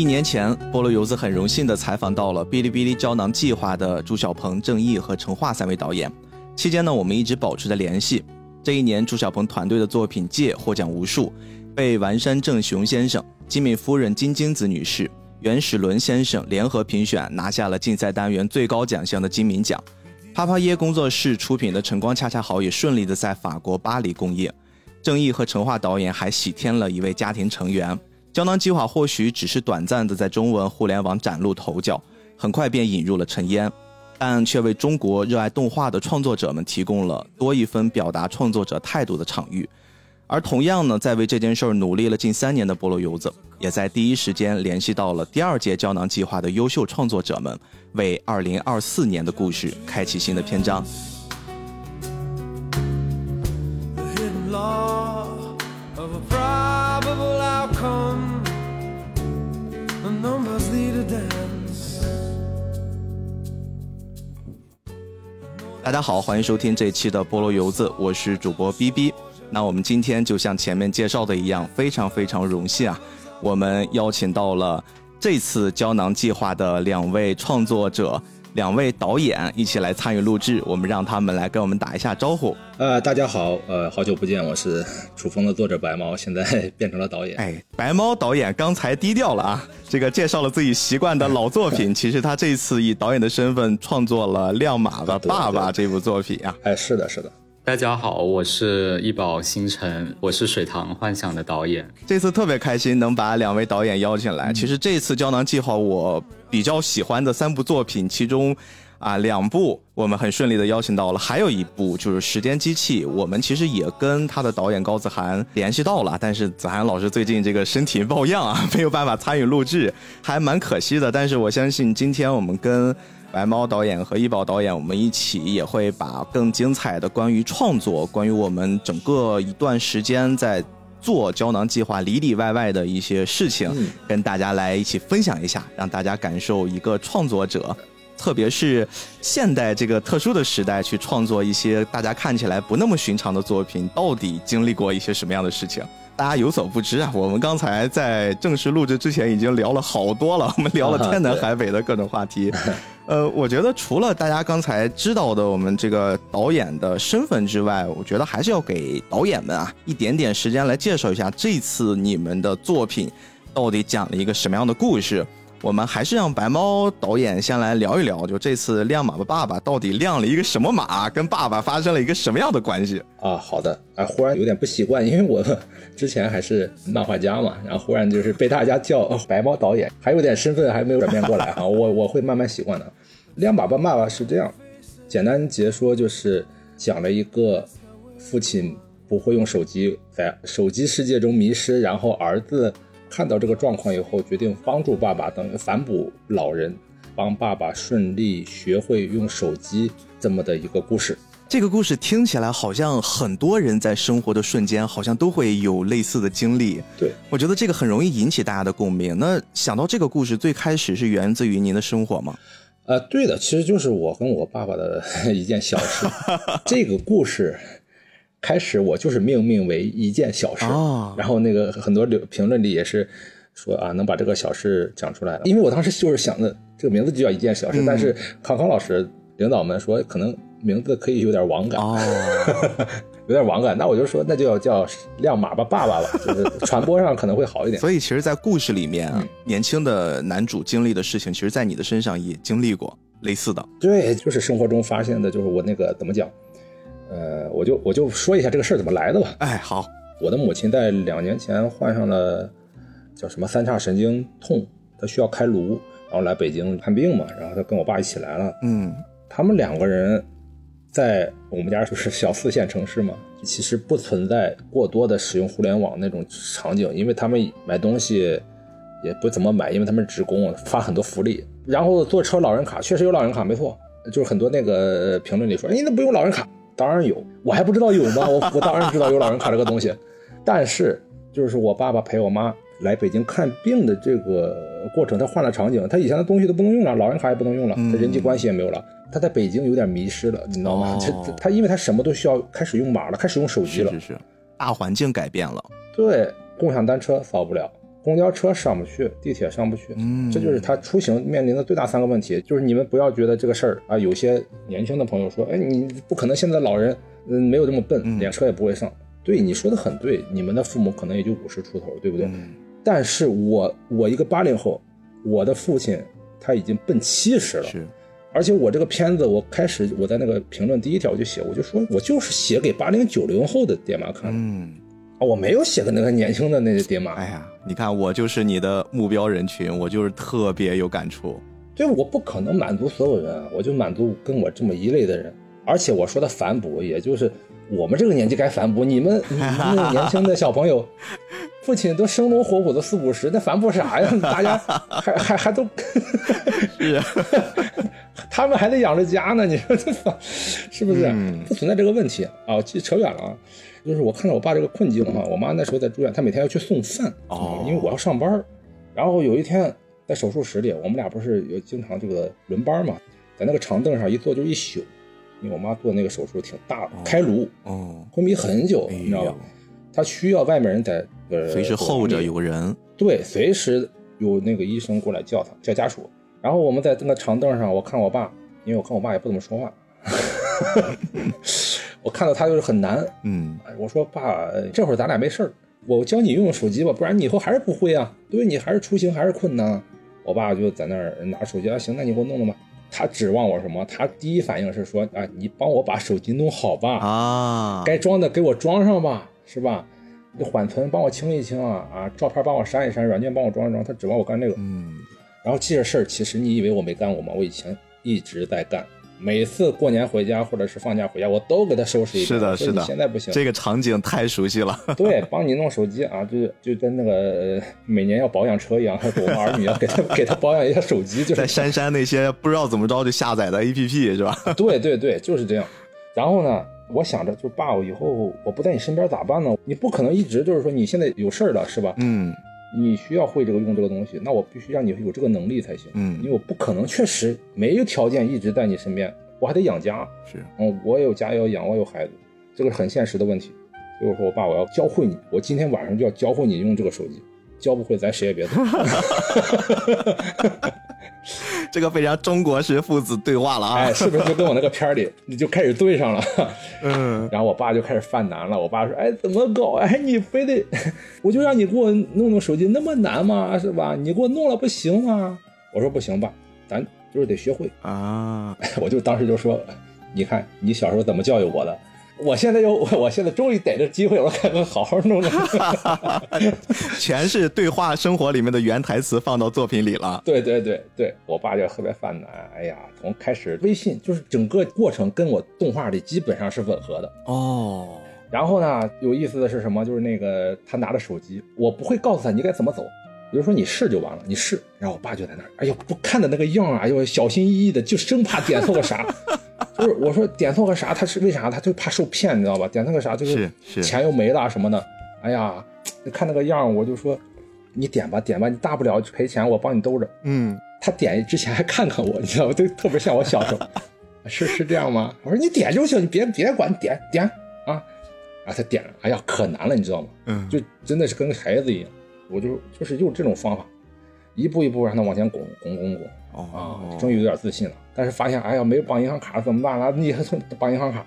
一年前，菠萝油子很荣幸地采访到了哔哩哔哩胶囊计划的朱小鹏、郑毅和陈化三位导演。期间呢，我们一直保持着联系。这一年，朱小鹏团队的作品《借》获奖无数，被丸山正雄先生、金敏夫人金晶子女士、袁史伦先生联合评选，拿下了竞赛单元最高奖项的金敏奖。啪啪耶工作室出品的《晨光恰恰好》也顺利的在法国巴黎公映。郑毅和陈化导演还喜添了一位家庭成员。胶囊计划或许只是短暂的在中文互联网崭露头角，很快便引入了尘烟，但却为中国热爱动画的创作者们提供了多一分表达创作者态度的场域。而同样呢，在为这件事儿努力了近三年的菠萝油子，也在第一时间联系到了第二届胶囊计划的优秀创作者们，为二零二四年的故事开启新的篇章。大家好，欢迎收听这期的菠萝油子，我是主播 B B。那我们今天就像前面介绍的一样，非常非常荣幸啊，我们邀请到了这次胶囊计划的两位创作者。两位导演一起来参与录制，我们让他们来跟我们打一下招呼。呃，大家好，呃，好久不见，我是《楚风》的作者白猫，现在变成了导演。哎，白猫导演刚才低调了啊，这个介绍了自己习惯的老作品，其实他这次以导演的身份创作了《亮马的爸爸》这部作品啊。哎，是的，是的。大家好，我是易宝星辰，我是水塘幻想的导演。这次特别开心能把两位导演邀请来。其实这次胶囊计划我比较喜欢的三部作品，其中啊两部我们很顺利的邀请到了，还有一部就是《时间机器》，我们其实也跟他的导演高子涵联系到了，但是子涵老师最近这个身体抱恙啊，没有办法参与录制，还蛮可惜的。但是我相信今天我们跟。白猫导演和一宝导演，我们一起也会把更精彩的关于创作、关于我们整个一段时间在做胶囊计划里里外外的一些事情，跟大家来一起分享一下，让大家感受一个创作者，特别是现代这个特殊的时代去创作一些大家看起来不那么寻常的作品，到底经历过一些什么样的事情。大家有所不知啊，我们刚才在正式录制之前已经聊了好多了，我们聊了天南海北的各种话题。呃，我觉得除了大家刚才知道的我们这个导演的身份之外，我觉得还是要给导演们啊一点点时间来介绍一下这次你们的作品到底讲了一个什么样的故事。我们还是让白猫导演先来聊一聊，就这次亮马的爸爸到底亮了一个什么马，跟爸爸发生了一个什么样的关系啊？好的，啊，忽然有点不习惯，因为我之前还是漫画家嘛，然后忽然就是被大家叫白猫导演，还有点身份还没有转变过来啊，我我会慢慢习惯的。亮马爸爸爸是这样，简单解说就是讲了一个父亲不会用手机，在手机世界中迷失，然后儿子。看到这个状况以后，决定帮助爸爸，等于反哺老人，帮爸爸顺利学会用手机这么的一个故事。这个故事听起来好像很多人在生活的瞬间，好像都会有类似的经历。对，我觉得这个很容易引起大家的共鸣。那想到这个故事最开始是源自于您的生活吗？呃，对的，其实就是我跟我爸爸的 一件小事。这个故事。开始我就是命名为一件小事，然后那个很多留评论里也是说啊，能把这个小事讲出来了。因为我当时就是想的，这个名字就叫一件小事，但是康康老师领导们说可能名字可以有点网感，有点网感，那我就说那就要叫亮马吧爸爸吧，就是传播上可能会好一点。所以其实，在故事里面，年轻的男主经历的事情，其实在你的身上也经历过类似的。对，就是生活中发现的，就是我那个怎么讲？呃，我就我就说一下这个事儿怎么来的吧。哎，好，我的母亲在两年前患上了叫什么三叉神经痛，她需要开颅，然后来北京看病嘛，然后她跟我爸一起来了。嗯，他们两个人在我们家就是小四线城市嘛，其实不存在过多的使用互联网那种场景，因为他们买东西也不怎么买，因为他们职工，发很多福利。然后坐车老人卡确实有老人卡，没错，就是很多那个评论里说，哎，那不用老人卡。当然有，我还不知道有吗？我 我当然知道有老人卡这个东西，但是就是我爸爸陪我妈来北京看病的这个过程，他换了场景，他以前的东西都不能用了，老人卡也不能用了，他人际关系也没有了，他在北京有点迷失了，你知道吗？他他因为他什么都需要开始用码了，开始用手机了，是是，大环境改变了，对，共享单车扫不了，公交车上不去，地铁上不去，嗯。这就是他出行面临的最大三个问题。就是你们不要觉得这个事儿啊，有些年轻的朋友说，哎，你不可能现在老人嗯没有这么笨，连车也不会上。对，你说的很对，你们的父母可能也就五十出头，对不对？嗯。但是我我一个八零后，我的父亲他已经奔七十了，是，而且我这个片子，我开始我在那个评论第一条我就写，我就说我就是写给八零九零后的爹妈看的，嗯，啊我没有写的那个年轻的那些爹妈。哎呀，你看我就是你的目标人群，我就是特别有感触。对，我不可能满足所有人啊，我就满足跟我这么一类的人。而且我说的反哺，也就是我们这个年纪该反哺，你们你们那个年轻的小朋友，父亲都生龙活虎的四五十，那反哺啥呀？大家还还还都 是啊，他们还得养着家呢，你说这反是不是？嗯不存在这个问题啊。其实扯远了啊，就是我看到我爸这个困境哈，我妈那时候在住院，她每天要去送饭，哦因为我要上班儿。然后有一天在手术室里，我们俩不是有经常这个轮班嘛，在那个长凳上一坐就一宿，因为我妈做那个手术挺大的，开颅哦，昏迷很久，哎你知道吧？她需要外面人在呃随时候着有个人。对，随时有那个医生过来叫她，叫家属。然后我们在那个长凳上，我看我爸，因为我看我爸也不怎么说话，我看到他就是很难。嗯，哎我说爸，呃这会儿咱俩没事儿，我教你用用手机吧，不然你以后还是不会啊，对你还是出行还是困难啊。我爸就在那儿拿手机啊，行，那你给我弄弄吧。他指望我什么？他第一反应是说啊，你帮我把手机弄好吧，啊，该装的给我装上吧，是吧？你缓存帮我清一清啊啊，照片帮我删一删，软件帮我装一装。他指望我干这个，嗯，然后这些事儿，其实你以为我没干过吗？我以前一直在干，每次过年回家或者是放假回家，我都给他收拾一遍。是的，是的，现在不行，这个场景太熟悉了。对，帮你弄手机啊，就就跟那个呃每年要保养车一样，我们儿女要给他 给他保养一下手机，就是在删删那些不知道怎么着就下载的 APP 是吧？对对对，就是这样。然后呢，我想着，就爸，我以后我不在你身边咋办呢？你不可能一直就是说你现在有事儿了是吧？嗯你需要会这个用这个东西，那我必须让你有这个能力才行。嗯因为我不可能确实没有条件一直在你身边，我还得养家。是，嗯，我也有家要养，我有孩子，这个是很现实的问题。所以我说，我爸，我要教会你，我今天晚上就要教会你用这个手机，教不会咱谁也别走。这个非常中国式父子对话了啊哎，。是不是就跟我那个片儿里你就开始对上了？嗯，然后我爸就开始犯难了。我爸说：“哎，怎么搞？哎，你非得，我就让你给我弄弄手机，那么难吗？是吧？你给我弄了不行吗？”我说：“不行吧，咱就是得学会。啊，” 我就当时就说：“你看你小时候怎么教育我的，我现在又 我现在终于逮着机会了，我看看好好弄弄。全是对话生活里面的原台词放到作品里了。对对对对，我爸就特别犯难。哎呀，从开始微信就是整个过程跟我动画里基本上是吻合的。哦，然后呢，有意思的是什么？就是那个他拿着手机，我不会告诉他你该怎么走，比如说你试就完了，你试。然后我爸就在那儿，哎呦，不看的那个样啊，哎呦，小心翼翼的，就生怕点错个啥。就是我说点错个啥，他是为啥？他就怕受骗，你知道吧？点错个啥就是钱又没了什么的。哎呀，看那个样，我就说你点吧点吧，你大不了赔钱，我帮你兜着。嗯，他点之前还看看我，你知道吧？就特别像我小时候，是是这样吗？我说你点就行，你别别管，点点啊。然后他点了，哎呀，可难了，你知道吗？嗯就真的是跟孩子一样，我就就是用这种方法，一步一步让他往前拱拱拱拱啊哦，，终于有点自信了。但是发现，哎呀，没有绑银行卡怎么办了？你还从 绑银行卡，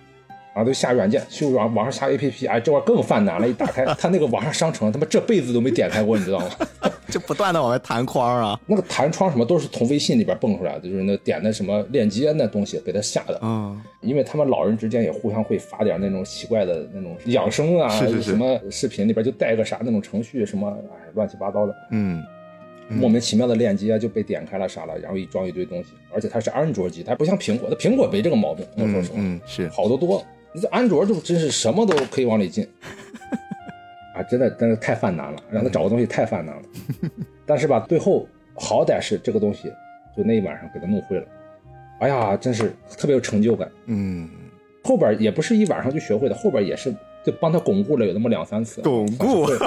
然后就下软件，去网网上下 APP，哎，这玩意儿更犯难了。一打开，他那个网上商城，他妈这辈子都没点开过，你知道吗？就不断的往外弹框啊。那个弹窗什么都是从微信里边蹦出来的，就是那点的什么链接那东西给他下的，嗯，因为他们老人之间也互相会发点那种奇怪的那种养生啊，是是是什么视频里边就带个啥那种程序什么，哎，乱七八糟的，嗯，莫名其妙的链接就被点开了啥了，然后一装一堆东西，而且它是安卓机，它不像苹果，它苹果没这个毛病，我说实话，嗯嗯是，好得多。你这安卓就真是什么都可以往里进，啊，真的真的太犯难了，让他找个东西太犯难了。但是吧，最后好歹是这个东西，就那一晚上给他弄会了。哎呀，真是特别有成就感。嗯，后边也不是一晚上就学会的，后边也是就帮他巩固了有那么两三次。巩固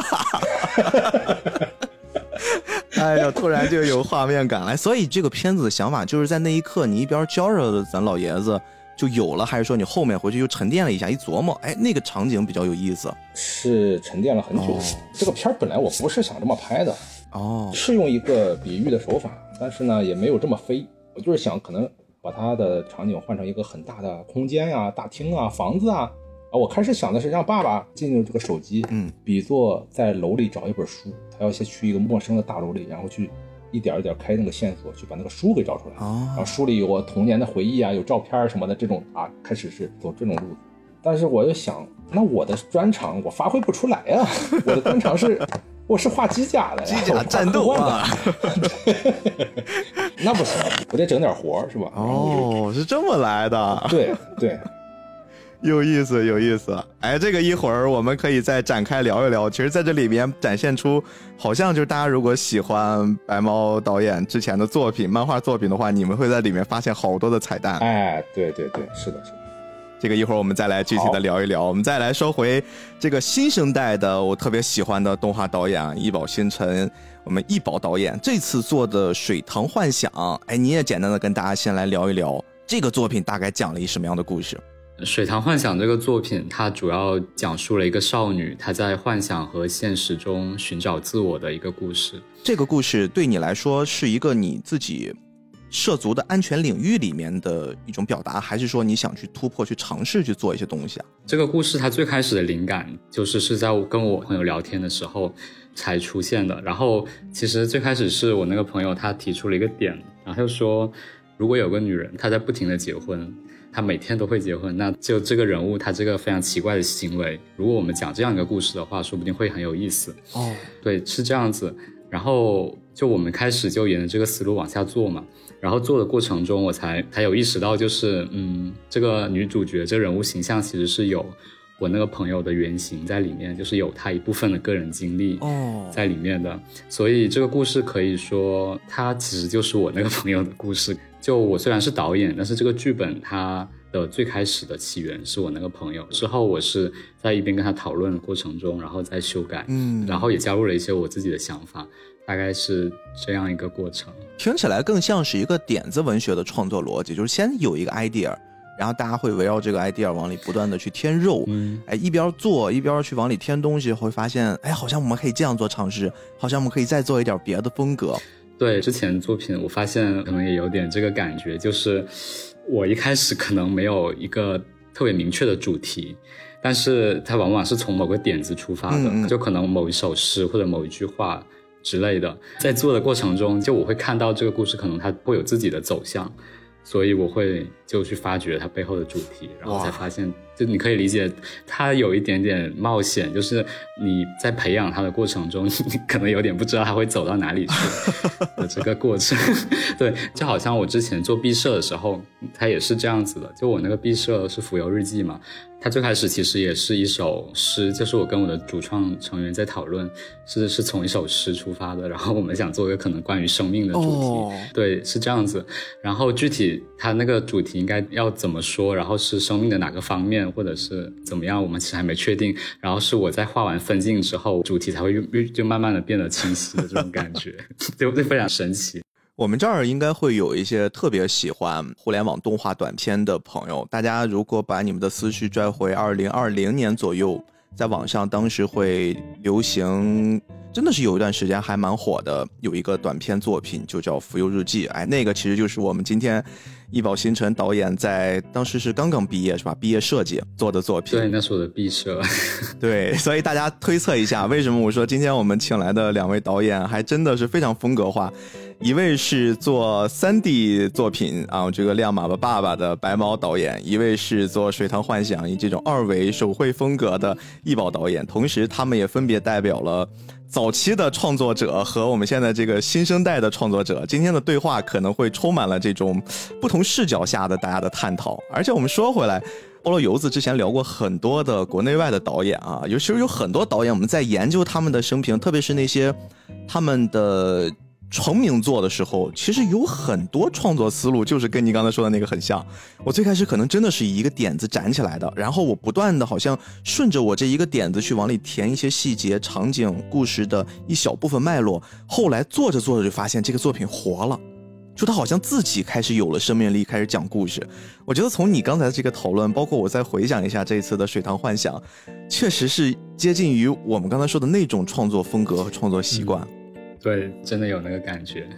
哎呀，突然就有画面感了。所以这个片子的想法就是在那一刻，你一边教着咱老爷子就有了，还是说你后面回去又沉淀了一下，一琢磨，哎，那个场景比较有意思？是沉淀了很久。哦这个片儿本来我不是想这么拍的，哦，是用一个比喻的手法，但是呢也没有这么飞。我就是想可能把它的场景换成一个很大的空间呀、大厅啊、房子啊。啊，我开始想的是让爸爸进入这个手机，嗯，比作在楼里找一本书，他要先去一个陌生的大楼里，然后去一点一点开那个线索，去把那个书给找出来。哦然后书里有我童年的回忆啊，有照片什么的这种啊，开始是走这种路子。但是我又想，那我的专长我发挥不出来啊，我的专长是我是画机甲的呀，机甲战斗啊，那不行，我得整点活儿是吧？哦，是这么来的，就对对，有意思，有意思。哎，这个一会儿我们可以再展开聊一聊。其实，在这里面展现出，好像就是大家如果喜欢白猫导演之前的作品、漫画作品的话，你们会在里面发现好多的彩蛋。哎，对对对，是的，是的。这个一会儿我们再来具体的聊一聊。我们再来说回这个新生代的我特别喜欢的动画导演啊，易宝星辰，我们易宝导演这次做的《水塘幻想》，哎，你也简单的跟大家先来聊一聊这个作品大概讲了一什么样的故事？《水塘幻想》这个作品，它主要讲述了一个少女她在幻想和现实中寻找自我的一个故事。这个故事对你来说是一个你自己涉足的安全领域里面的一种表达，还是说你想去突破、去尝试去做一些东西啊？这个故事它最开始的灵感就是是在我跟我朋友聊天的时候才出现的。然后其实最开始是我那个朋友他提出了一个点，然后他就说，如果有个女人她在不停的结婚，她每天都会结婚，那就这个人物他这个非常奇怪的行为，如果我们讲这样一个故事的话，说不定会很有意思。哦，对，是这样子。然后就我们开始就沿着这个思路往下做嘛。然后做的过程中，我才才有意识到，就是嗯，这个女主角这个人物形象其实是有我那个朋友的原型在里面，就是有她一部分的个人经历哦在里面的。所以这个故事可以说，它其实就是我那个朋友的故事。就我虽然是导演，但是这个剧本它的最开始的起源是我那个朋友。之后我是在一边跟他讨论的过程中，然后再修改，嗯然后也加入了一些我自己的想法，大概是这样一个过程。听起来更像是一个点子文学的创作逻辑，就是先有一个 idea，然后大家会围绕这个 idea 往里不断的去添肉，嗯，哎，一边做一边去往里添东西，会发现，哎，好像我们可以这样做尝试，好像我们可以再做一点别的风格。对之前作品，我发现可能也有点这个感觉，就是我一开始可能没有一个特别明确的主题，但是它往往是从某个点子出发的，嗯嗯就可能某一首诗或者某一句话之类的，在做的过程中，就我会看到这个故事可能它会有自己的走向。所以我会就去发掘它背后的主题，然后才发现，就你可以理解，他有一点点冒险，就是你在培养他的过程中，你可能有点不知道他会走到哪里去的这个过程。对，就好像我之前做毕设的时候，它也是这样子的。就我那个毕设是浮游日记嘛，它最开始其实也是一首诗，就是我跟我的主创成员在讨论，是是从一首诗出发的，然后我们想做一个可能关于生命的主题。哦对，是这样子。然后具体它那个主题应该要怎么说，然后是生命的哪个方面，或者是怎么样，我们其实还没确定。然后是我在画完分镜之后，主题才会越越就慢慢的变得清晰的这种感觉，就就非常神奇。我们这儿应该会有一些特别喜欢互联网动画短片的朋友，大家如果把你们的思绪拽回二零二零年左右，在网上当时会流行，真的是有一段时间还蛮火的，有一个短片作品就叫《浮游日记》，哎，那个其实就是我们今天易宝星辰导演在当时是刚刚毕业是吧？毕业设计做的作品，对，那是我的毕设。对，所以大家推测一下，为什么我说今天我们请来的两位导演还真的是非常风格化。一位是做三 D 作品啊，这个亮马吧爸爸的白毛导演；一位是做水塘幻想以这种二维手绘风格的易宝导演。同时，他们也分别代表了早期的创作者和我们现在这个新生代的创作者。今天的对话可能会充满了这种不同视角下的大家的探讨。而且我们说回来。菠萝油子之前聊过很多的国内外的导演啊，尤其是有很多导演，我们在研究他们的生平，特别是那些他们的成名作的时候，其实有很多创作思路就是跟你刚才说的那个很像。我最开始可能真的是以一个点子展起来的，然后我不断的好像顺着我这一个点子去往里填一些细节、场景、故事的一小部分脉络，后来做着做着就发现这个作品活了。就他好像自己开始有了生命力，开始讲故事。我觉得从你刚才这个讨论，包括我再回想一下这次的《水塘幻想》，确实是接近于我们刚才说的那种创作风格和创作习惯。对，真的有那个感觉。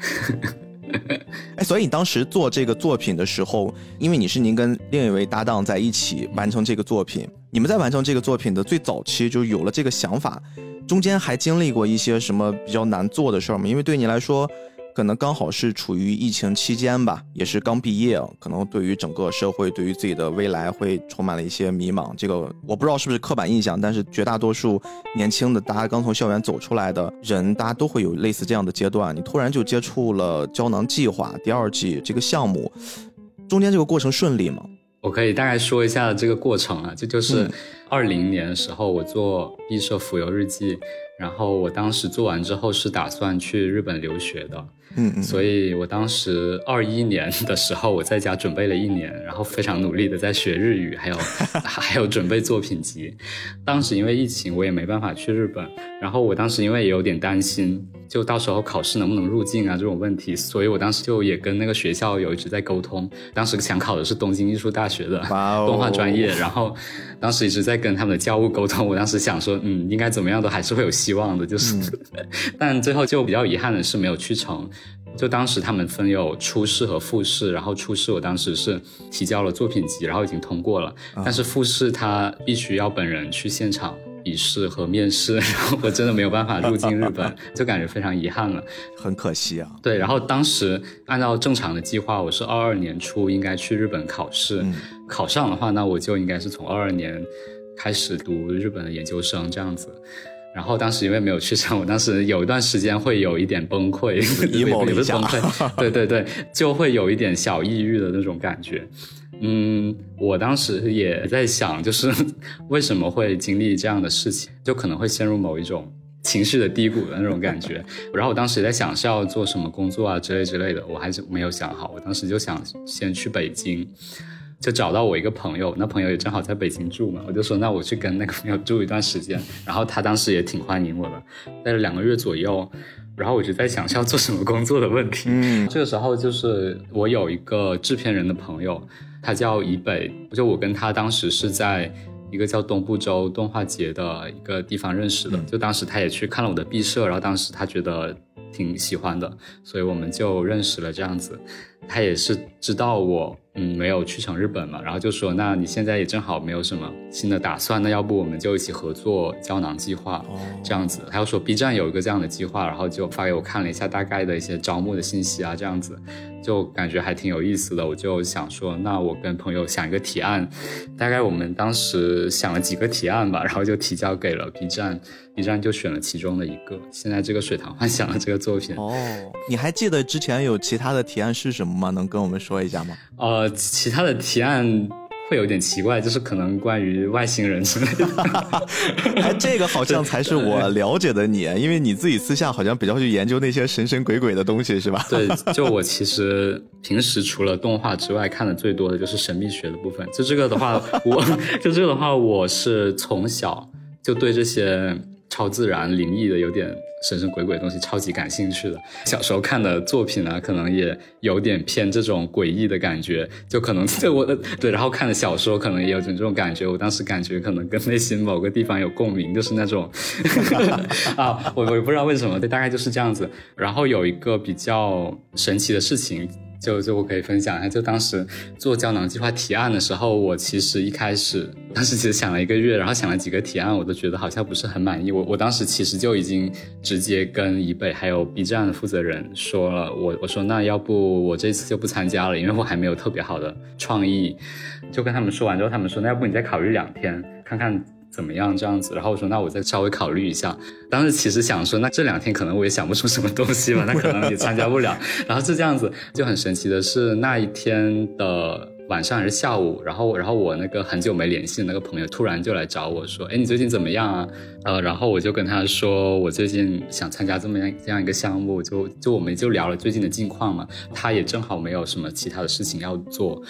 哎，所以你当时做这个作品的时候，因为你是您跟另一位搭档在一起完成这个作品，你们在完成这个作品的最早期就有了这个想法，中间还经历过一些什么比较难做的事儿吗？因为对你来说。可能刚好是处于疫情期间吧，也是刚毕业，可能对于整个社会，对于自己的未来会充满了一些迷茫。这个我不知道是不是刻板印象，但是绝大多数年轻的大家刚从校园走出来的人，大家都会有类似这样的阶段。你突然就接触了胶囊计划第二季这个项目，中间这个过程顺利吗？我可以大概说一下这个过程啊，这就是二零年的时候我做毕设浮游日记，然后我当时做完之后是打算去日本留学的。嗯嗯，所以我当时二一年的时候，我在家准备了一年，然后非常努力的在学日语，还有 还有准备作品集。当时因为疫情，我也没办法去日本，然后我当时因为也有点担心，就到时候考试能不能入境啊这种问题，所以我当时就也跟那个学校有一直在沟通。当时想考的是东京艺术大学的动画专业，然后当时一直在跟他们的教务沟通。我当时想说，嗯，应该怎么样都还是会有希望的，就是，但最后就比较遗憾的是没有去成。就当时他们分有初试和复试，然后初试我当时是提交了作品集，然后已经通过了，但是复试他必须要本人去现场笔试和面试，然后我真的没有办法入境日本，就感觉非常遗憾了，很可惜啊。对，然后当时按照正常的计划，我是二二年初应该去日本考试，考上的话，那我就应该是从二二年开始读日本的研究生这样子。然后当时因为没有去上，我当时有一段时间会有一点崩溃，也不是崩溃，对对对，就会有一点小抑郁的那种感觉。嗯，我当时也在想，就是为什么会经历这样的事情，就可能会陷入某一种情绪的低谷的那种感觉。然后我当时也在想是要做什么工作啊之类之类的，我还是没有想好。我当时就想先去北京。就找到我一个朋友，那朋友也正好在北京住嘛，我就说那我去跟那个朋友住一段时间，然后他当时也挺欢迎我的，待了两个月左右，然后我就在想是要做什么工作的问题。嗯，这个时候就是我有一个制片人的朋友，他叫以北，就我跟他当时是在一个叫东部州动画节的一个地方认识的，就当时他也去看了我的毕设，然后当时他觉得挺喜欢的，所以我们就认识了这样子。他也是知道我嗯没有去成日本嘛，然后就说那你现在也正好没有什么新的打算，那要不我们就一起合作胶囊计划这样子。他又说 B 站有一个这样的计划，然后就发给我看了一下大概的一些招募的信息啊，这样子就感觉还挺有意思的。我就想说，那我跟朋友想一个提案，大概我们当时想了几个提案吧，然后就提交给了 B 站。B 站就选了其中的一个，现在这个《水塘幻想》的这个作品哦，你还记得之前有其他的提案是什么吗？能跟我们说一下吗？呃，其他的提案会有点奇怪，就是可能关于外星人之类的。哎，这个好像才是我了解的你，因为你自己私下好像比较去研究那些神神鬼鬼的东西，是吧？对，就我其实平时除了动画之外，看的最多的就是神秘学的部分。就这个的话，我 就这个的话，我是从小就对这些。超自然、灵异的，有点神神鬼鬼的东西，超级感兴趣的。小时候看的作品呢，可能也有点偏这种诡异的感觉，就可能 对我的对，然后看的小说可能也有种这种感觉。我当时感觉可能跟内心某个地方有共鸣，就是那种 啊，我我也不知道为什么，对，大概就是这样子。然后有一个比较神奇的事情。就就我可以分享一下，就当时做胶囊计划提案的时候，我其实一开始当时其实想了一个月，然后想了几个提案，我都觉得好像不是很满意。我我当时其实就已经直接跟以北还有 B 站的负责人说了，我我说那要不我这次就不参加了，因为我还没有特别好的创意。就跟他们说完之后，他们说那要不你再考虑两天，看看。怎么样这样子？然后我说那我再稍微考虑一下。当时其实想说，那这两天可能我也想不出什么东西吧，那可能也参加不了。然后是这样子，就很神奇的是那一天的。晚上还是下午，然后然后我那个很久没联系的那个朋友突然就来找我说，哎，你最近怎么样啊？呃，然后我就跟他说，我最近想参加这么样这样一个项目，就就我们就聊了最近的近况嘛。他也正好没有什么其他的事情要做，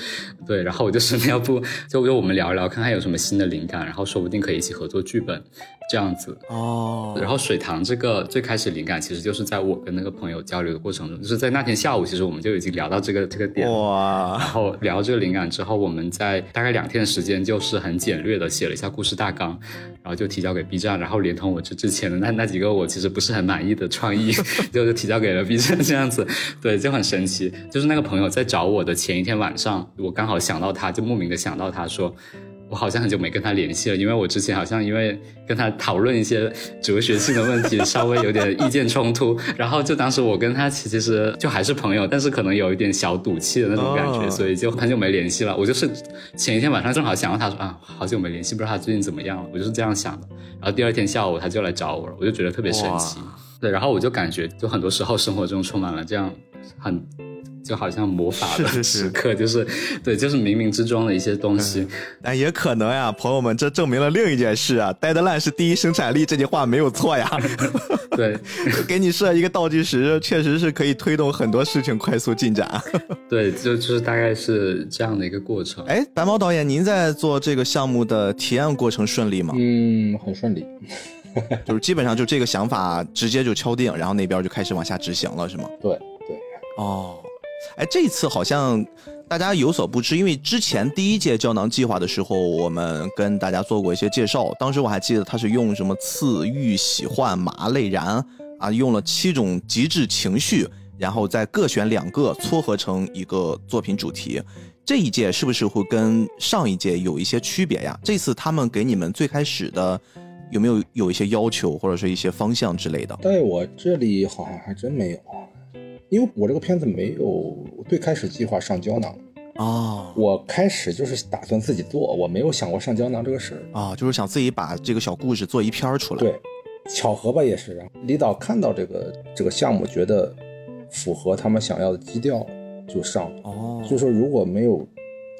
对，然后我就说要不就就我们聊一聊，看看有什么新的灵感，然后说不定可以一起合作剧本。这样子。哦，然后水塘这个最开始灵感其实就是在我跟那个朋友交流的过程中，就是在那天下午，其实我们就已经聊到这个这个点。哇，然后聊到这个灵感之后，我们在大概两天的时间，就是很简略的写了一下故事大纲，然后就提交给 B 站，然后连同我这之前的那那几个我其实不是很满意的创意，就是提交给了 B 站这样子，对，就很神奇。就是那个朋友在找我的前一天晚上，我刚好想到他，就莫名的想到他说。我好像很久没跟他联系了，因为我之前好像因为跟他讨论一些哲学性的问题，稍微有点意见冲突，然后就当时我跟他其实就还是朋友，但是可能有一点小赌气的那种感觉，哦所以就很久没联系了。我就是前一天晚上正好想到他说啊，好久没联系，不知道他最近怎么样了，我就是这样想的。然后第二天下午他就来找我了，我就觉得特别神奇。对，然后我就感觉，就很多时候生活中充满了这样很。就好像魔法的是是是时刻，就是对，就是冥冥之中的一些东西。但也可能呀，朋友们，这证明了另一件事啊，deadline 是第一生产力，这句话没有错呀。对，给你设一个倒计时，确实是可以推动很多事情快速进展。对，就就是大概是这样的一个过程。哎，白毛导演，您在做这个项目的提案过程顺利吗？嗯，很顺利。就是基本上就这个想法直接就敲定，然后那边就开始往下执行了，是吗？对对。哦，哎，这次好像大家有所不知，因为之前第一届胶囊计划的时候，我们跟大家做过一些介绍。当时我还记得它是用什么刺、欲、喜、欢、麻、泪、燃啊，用了七种极致情绪，然后再各选两个撮合成一个作品主题。这一届是不是会跟上一届有一些区别呀？这次他们给你们最开始的有没有有一些要求或者是一些方向之类的？在我这里好像还真没有。因为我这个片子没有最开始计划上胶囊哦，我开始就是打算自己做，我没有想过上胶囊这个事儿啊，就是想自己把这个小故事做一篇出来。对，巧合吧也是。李导看到这个这个项目，觉得符合他们想要的基调，就上。哦，就说如果没有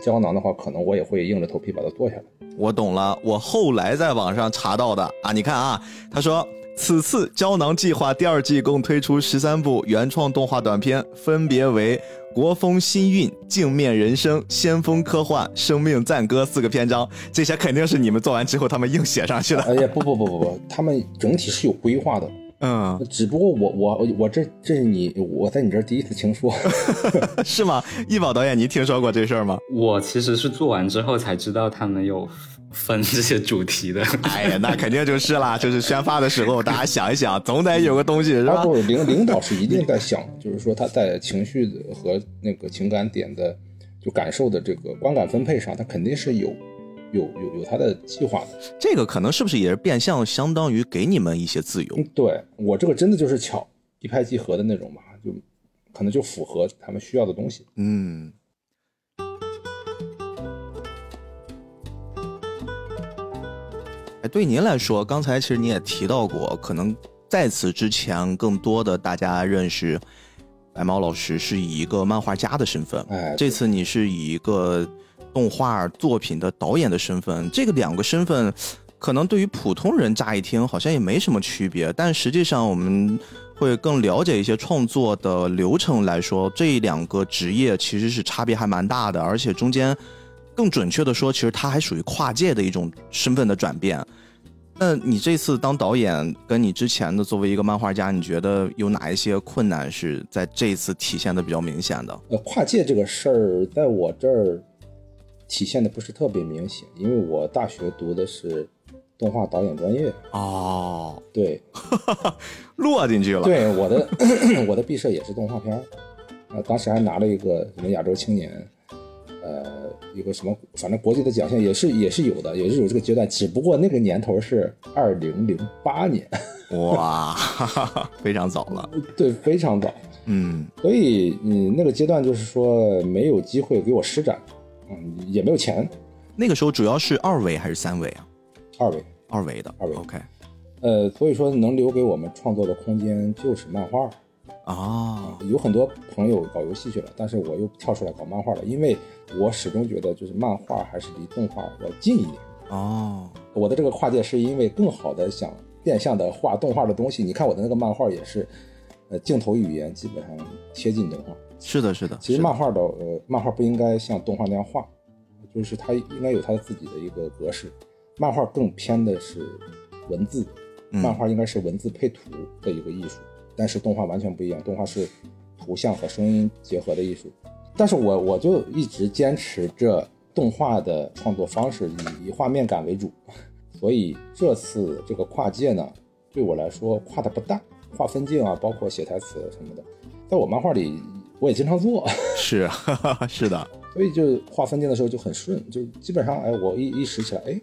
胶囊的话，可能我也会硬着头皮把它做下来。我懂了，我后来在网上查到的啊，你看啊，他说。此次胶囊计划第二季共推出十三部原创动画短片，分别为《国风新韵》《镜面人生》《先锋科幻》《生命赞歌》四个篇章。这些肯定是你们做完之后他们硬写上去的。哎呀，不不不不不，他们整体是有规划的。嗯，只不过我我我这这是你我在你这儿第一次听说，是吗？易宝导演，你听说过这事儿吗？我其实是做完之后才知道他们有分这些主题的。哎呀，那肯定就是啦，就是宣发的时候，大家想一想，总得有个东西是吧？不，领领导是一定在想，就是说他在情绪和那个情感点的就感受的这个观感分配上，他肯定是有有有有他的计划的。这个可能是不是也是变相相当于给你们一些自由？嗯，对我这个真的就是巧一拍即合的那种吧，就可能就符合他们需要的东西。嗯。对您来说，刚才其实你也提到过，可能在此之前，更多的大家认识白毛老师是以一个漫画家的身份。哎，这次你是以一个动画作品的导演的身份，这个两个身份，可能对于普通人乍一听好像也没什么区别，但实际上我们会更了解一些创作的流程来说，这两个职业其实是差别还蛮大的，而且中间。更准确的说，其实它还属于跨界的一种身份的转变。那你这次当导演，跟你之前的作为一个漫画家，你觉得有哪一些困难是在这一次体现的比较明显的？呃，跨界这个事儿，在我这儿体现的不是特别明显，因为我大学读的是动画导演专业。哦，对，落进去了。对，我的 我的毕设也是动画片儿，啊，当时还拿了一个什么亚洲青年。呃，一个什么，反正国际的奖项也是也是有的，也是有这个阶段，只不过那个年头是二零零八年，哇，非常早了，对，非常早，嗯，所以你那个阶段就是说没有机会给我施展，嗯，也没有钱。那个时候主要是二维还是三维啊？二维，二维的，二维，OK。呃，所以说能留给我们创作的空间就是漫画。啊，有很多朋友搞游戏去了，但是我又跳出来搞漫画了，因为我始终觉得就是漫画还是离动画要近一点。哦，我的这个跨界是因为更好的想变相的画动画的东西。你看我的那个漫画也是，呃，镜头语言基本上贴近动画。是的，是的。其实漫画的呃，漫画不应该像动画那样画，就是它应该有它自己的一个格式。漫画更偏的是文字，嗯漫画应该是文字配图的一个艺术，但是动画完全不一样，动画是图像和声音结合的艺术。但是我我就一直坚持着动画的创作方式以以画面感为主，所以这次这个跨界呢，对我来说跨的不大，画分镜啊，包括写台词什么的，在我漫画里我也经常做，是 是的，所以就画分镜的时候就很顺，就基本上哎，我一一拾起来，哎，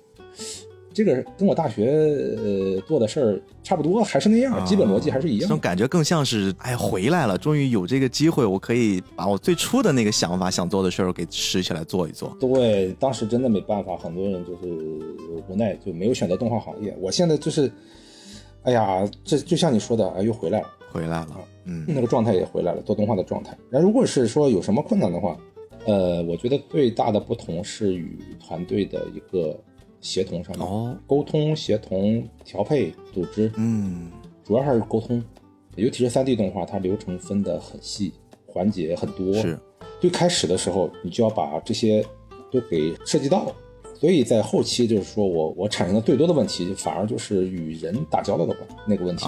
这个跟我大学呃做的事儿差不多，还是那样，基本逻辑还是一样。这种感觉更像是哎回来了，终于有这个机会，我可以把我最初的那个想法、想做的事儿给拾起来做一做。对，当时真的没办法，很多人就是无奈就没有选择动画行业。我现在就是，哎呀，这就像你说的，哎，又回来了，回来了，嗯那个状态也回来了，做动画的状态。那如果是说有什么困难的话，呃，我觉得最大的不同是与团队的一个协同上面，哦，沟通、协同、调配、组织，嗯主要还是沟通。尤其是三 D 动画，它流程分得很细，环节很多。是，最开始的时候，你就要把这些都给涉及到，所以在后期就是说我我产生的最多的问题，反而就是与人打交道的那个问题。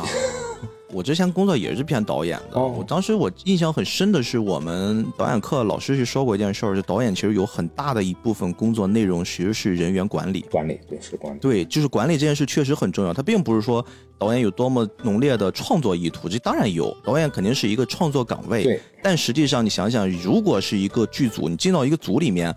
我之前工作也是偏导演的，哦我当时我印象很深的是，我们导演课老师是说过一件事儿，就导演其实有很大的一部分工作内容其实是人员管理。管理对是管理，对，就是管理这件事确实很重要。它并不是说导演有多么浓烈的创作意图，这当然有，导演肯定是一个创作岗位。对，但实际上你想想，如果是一个剧组，你进到一个组里面，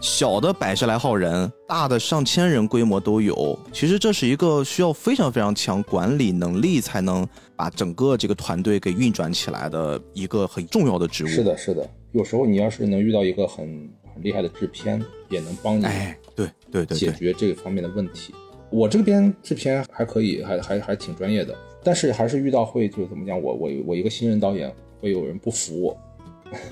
小的百十来号人，大的上千人规模都有，其实这是一个需要非常非常强管理能力才能把整个这个团队给运转起来的一个很重要的职务。是，的，是的。有时候你要是能遇到一个很很厉害的制片，也能帮你哎，对对对解，决这个方面的问题。我这边制片还可以，还还还挺专业的，但是还是遇到会就怎么讲，我我我一个新人导演会有人不服我。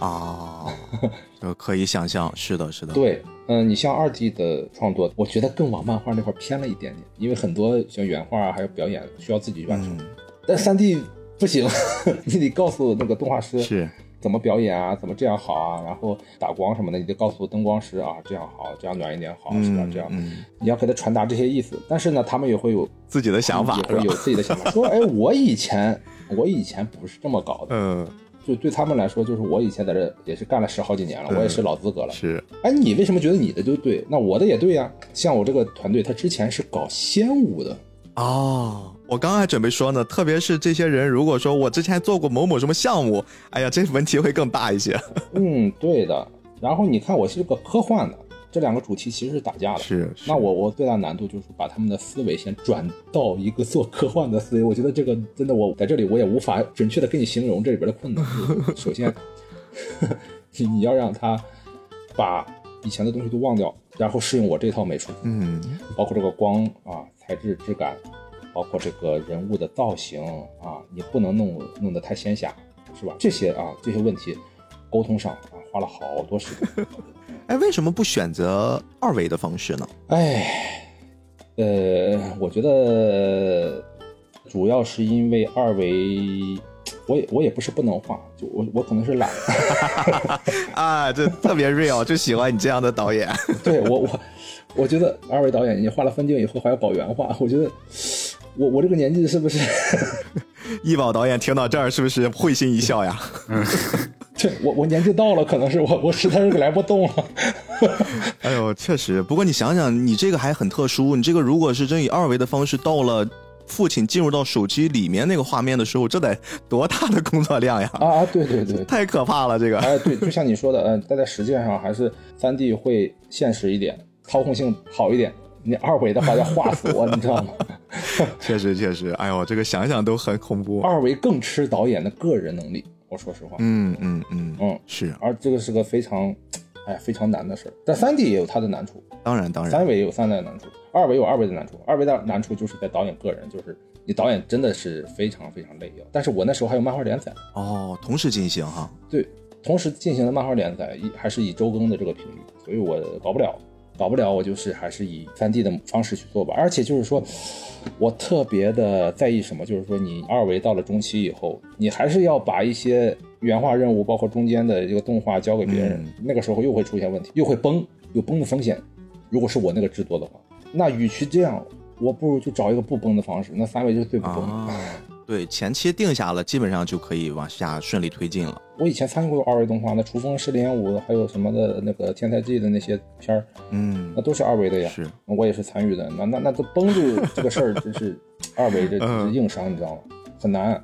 啊，就可以想象，是的，是的，对，嗯、你像二 D 的创作，我觉得更往漫画那块偏了一点点，因为很多像原画啊，还有表演需要自己完成，嗯，但三 D 不行，你得告诉那个动画师是，怎么表演啊，怎么这样好啊，然后打光什么的，你得告诉灯光师啊，这样好，这样暖一点好，是吧？嗯，这样嗯，你要给他传达这些意思，但是呢，他们也会有自己的想法也会有？自己的想法，说，哎，我以前我以前不是这么搞的，嗯，就对他们来说，就是我以前在这也是干了十好几年了，嗯我也是老资格了。是，哎，你为什么觉得你的就对？那我的也对呀、像我这个团队，他之前是搞仙舞的，哦，我刚刚还准备说呢，特别是这些人，如果说我之前做过某某什么项目，哎呀，这问题会更大一些。嗯，对的。然后你看，我是个科幻的，这两个主题其实是打架的。是，那我我最大难度就是把他们的思维先转到一个做科幻的思维。我觉得这个真的，我在这里我也无法准确的跟你形容这里边的困难。就 是首先，你 你要让他把以前的东西都忘掉，然后适应我这套美术。嗯，包括这个光啊、材质、质感，包括这个人物的造型啊，你不能弄弄得太仙侠，是吧？这些啊这些问题，沟通上啊花了好多时间。哎，为什么不选择二维的方式呢？哎，呃，我觉得主要是因为二维，我也我也不是不能画，就我我可能是懒。啊，这特别 real，就喜欢你这样的导演。对我我我觉得二维导演你画了分镜以后还要搞原画，我觉得我我这个年纪是不是？易宝导演听到这儿是不是会心一笑呀？嗯，这我我年纪到了，可能是我我实在是来不动了。哎呦，确实。不过你想想，你这个还很特殊，你这个如果是真以二维的方式到了。父亲进入到手机里面那个画面的时候，这得多大的工作量呀！啊啊，对对对，太可怕了，这个。哎对，就像你说的，嗯、但在实践上还是三 D 会现实一点，操控性好一点。你二维的话要画死我，你知道吗？确实确实，哎呦，这个想想都很恐怖。二维更吃导演的个人能力，我说实话，嗯嗯嗯嗯，是，而这个是个非常，哎，非常难的事儿。但三 D 也有它的难处，当然当然，三维也有三维的难处，二维有二维的难处。二维的难处就是在导演个人，就是你导演真的是非常非常累要。但是我那时候还有漫画连载，哦，同时进行哈。对，同时进行的漫画连载，一还是以周更的这个频率，所以我搞不了，搞不了，我就是还是以三 D 的方式去做吧。而且就是说，我特别的在意什么，就是说你二维到了中期以后，你还是要把一些原画任务，包括中间的这个动画交给别人，嗯那个时候又会出现问题，又会崩，有崩的风险。如果是我那个制作的话，那与其这样，我不如就找一个不崩的方式，那三维就是最不崩的。啊，对，前期定下了，基本上就可以往下顺利推进了。我以前参与过二维动画，那《雏风》《失联五》还有什么的那个《天才记》的那些片儿，嗯那，都是二维的呀。是，我也是参与的。那那那都崩住 这个事儿，真是二维这硬伤，你知道吗？很难，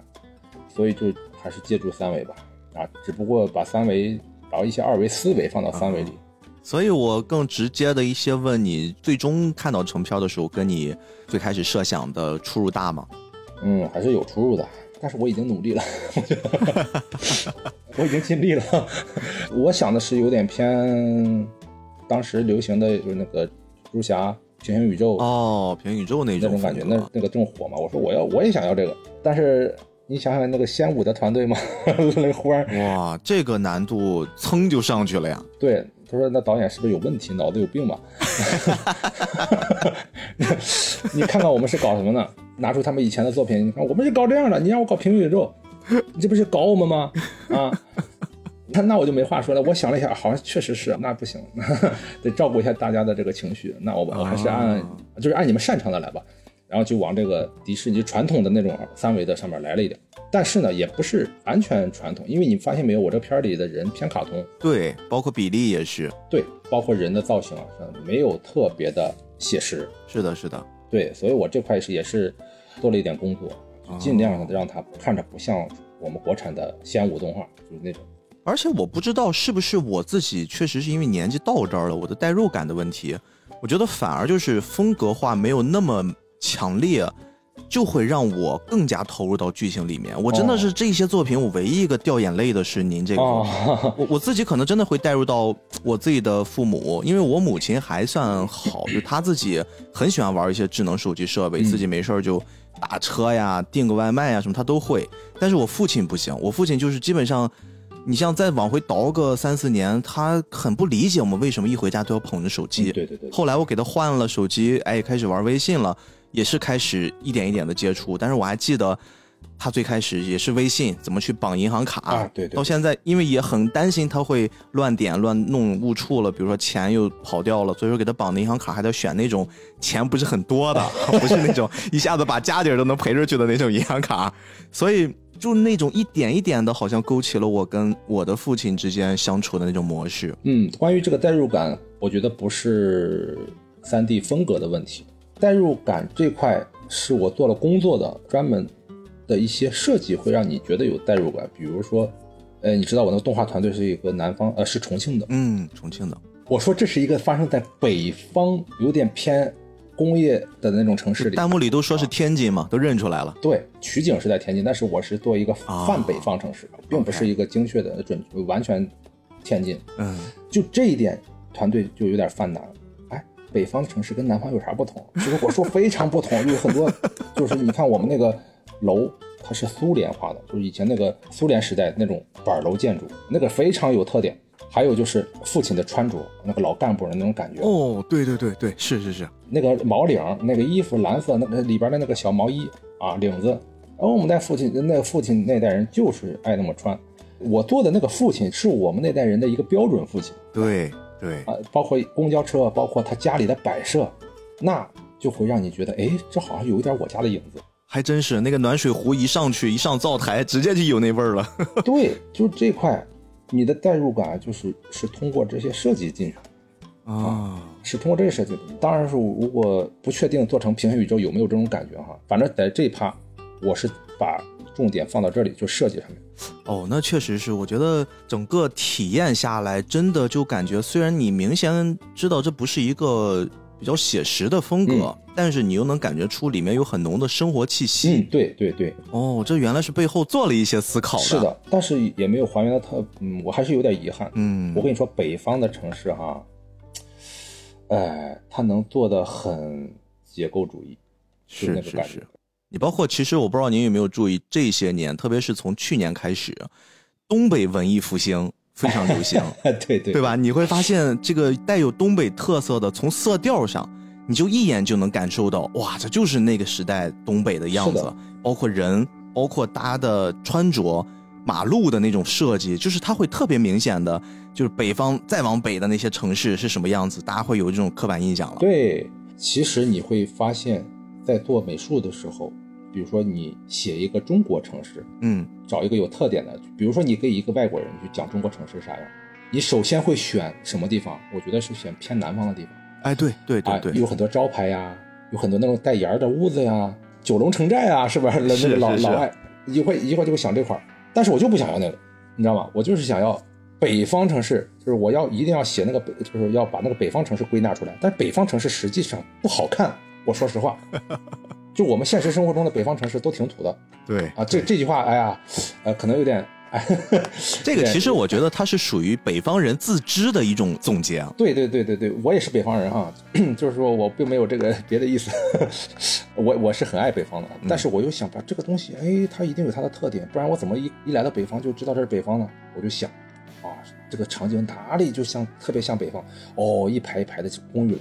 所以就还是借助三维吧。啊，只不过把三维把一些二维思维放到三维里。所以我更直接的一些问你，最终看到成片的时候，跟你最开始设想的出入大吗？嗯，还是有出入的，但是我已经努力了，我觉得我已经尽力了。我想的是有点偏当时流行的就是那个蜘蛛侠、平行宇宙哦，平行宇宙那种那种感觉，那那个正火嘛。我说我要我也想要这个，但是你想想那个仙武的团队嘛，那忽然哇，这个难度噌就上去了呀！对他说那导演是不是有问题，脑子有病吧？你看看我们是搞什么呢？拿出他们以前的作品，你看我们是搞这样的，你让我搞平行宇宙，你这不是搞我们吗？啊，那那我就没话说了。我想了一下，好像确实是，那不行，得照顾一下大家的这个情绪。那我们还是按、哦就是按你们擅长的来吧，然后就往这个迪士尼传统的那种三维的上面来了一点。但是呢，也不是完全传统，因为你发现没有，我这片里的人偏卡通，对，包括比例也是，对，包括人的造型啊，没有特别的写实。是的，是的。对，所以我这块是也是做了一点工作，就尽量让它看着不像我们国产的仙武动画，就是那种。而且我不知道是不是我自己确实是因为年纪到这儿了，我的代入感的问题，我觉得反而就是风格化没有那么强烈，就会让我更加投入到剧情里面。我真的是这些作品，我唯一一个掉眼泪的是您这个。哦，我我自己可能真的会带入到我自己的父母，因为我母亲还算好，就她自己很喜欢玩一些智能手机设备，嗯自己没事儿就打车呀、订个外卖呀什么，她都会。但是我父亲不行，我父亲就是基本上，你像再往回倒个三四年，他很不理解我们为什么一回家都要捧着手机。嗯对对对，后来我给他换了手机，哎，开始玩微信了，也是开始一点一点的接触。但是我还记得，他最开始也是微信怎么去绑银行卡啊对对对到现在，因为也很担心他会乱点乱弄误触了，比如说钱又跑掉了，所以说给他绑的银行卡还得选那种钱不是很多的，不是那种一下子把家底儿都能赔出去的那种银行卡。所以就那种一点一点的，好像勾起了我跟我的父亲之间相处的那种模式。嗯，关于这个代入感，我觉得不是三 D 风格的问题，代入感这块是我做了工作的，专门的一些设计会让你觉得有代入感。比如说，呃，你知道我那个动画团队是一个南方，呃，是重庆的。嗯，重庆的。我说这是一个发生在北方，有点偏工业的那种城市里。弹幕里都说是天津嘛，都认出来了。对，取景是在天津，但是我是做一个泛北方城市，并不是一个精确的准完全天津。嗯，就这一点，团队就有点犯难。哎，北方的城市跟南方有啥不同？其实我说非常不同，有很多，就是你看我们那个楼，它是苏联化的，就是以前那个苏联时代那种板楼建筑，那个非常有特点。还有就是父亲的穿着，那个老干部的那种感觉。哦，对对对对，是是是，那个毛领，那个衣服蓝色，那个里边的那个小毛衣啊，领子，然后我们那父亲，那个父亲那代人就是爱那么穿。我做的那个父亲是我们那代人的一个标准父亲对对，啊，包括公交车，包括他家里的摆设，那就会让你觉得，哎，这好像有一点我家的影子。还真是那个暖水壶一上去，一上灶台，直接就有那味儿了。对，就这块，你的代入感就是是通过这些设计进去的。啊，是通过这个设计，当然是如果不确定做成平行宇宙有没有这种感觉哈，反正在这一趴，我是把重点放到这里，就设计上面。哦，那确实是，我觉得整个体验下来，真的就感觉，虽然你明显知道这不是一个比较写实的风格，嗯但是你又能感觉出里面有很浓的生活气息。嗯，对对对，哦，这原来是背后做了一些思考的。是，的，但是也没有还原的特，嗯，我还是有点遗憾。嗯，我跟你说，北方的城市哈，哎，它能做的很结构主义，是那个感觉是是。你包括其实我不知道您有没有注意，这些年，特别是从去年开始，东北文艺复兴非常流行。对对对？吧？你会发现这个带有东北特色的，从色调上，你就一眼就能感受到，哇，这就是那个时代东北的样子，包括人，包括大家的穿着，马路的那种设计，就是它会特别明显的，就是北方再往北的那些城市是什么样子，大家会有这种刻板印象了。对，其实你会发现，在做美术的时候，比如说你写一个中国城市，嗯，找一个有特点的，比如说你给一个外国人去讲中国城市啥样，你首先会选什么地方？我觉得是选偏南方的地方。哎，对对对啊，对，有很多招牌呀，有很多那种带檐儿的屋子呀，九龙城寨啊，是吧？那是那个老老外一会一会儿就会想这块儿，但是我就不想要那个，你知道吗？我就是想要北方城市，就是我要一定要写那个北，就是要把那个北方城市归纳出来。但是北方城市实际上不好看，我说实话，就我们现实生活中的北方城市都挺土的对啊。这这句话，哎呀，呃，可能有点，哎，这个其实我觉得它是属于北方人自知的一种总结啊。对对对对对，我也是北方人哈，就是说我并没有这个 别的意思，我我是很爱北方的，但是我又想把这个东西，哎，它一定有它的特点，不然我怎么一一来到北方就知道这是北方呢？我就想，啊，这个场景哪里就像特别像北方，哦，一排一排的公寓，啊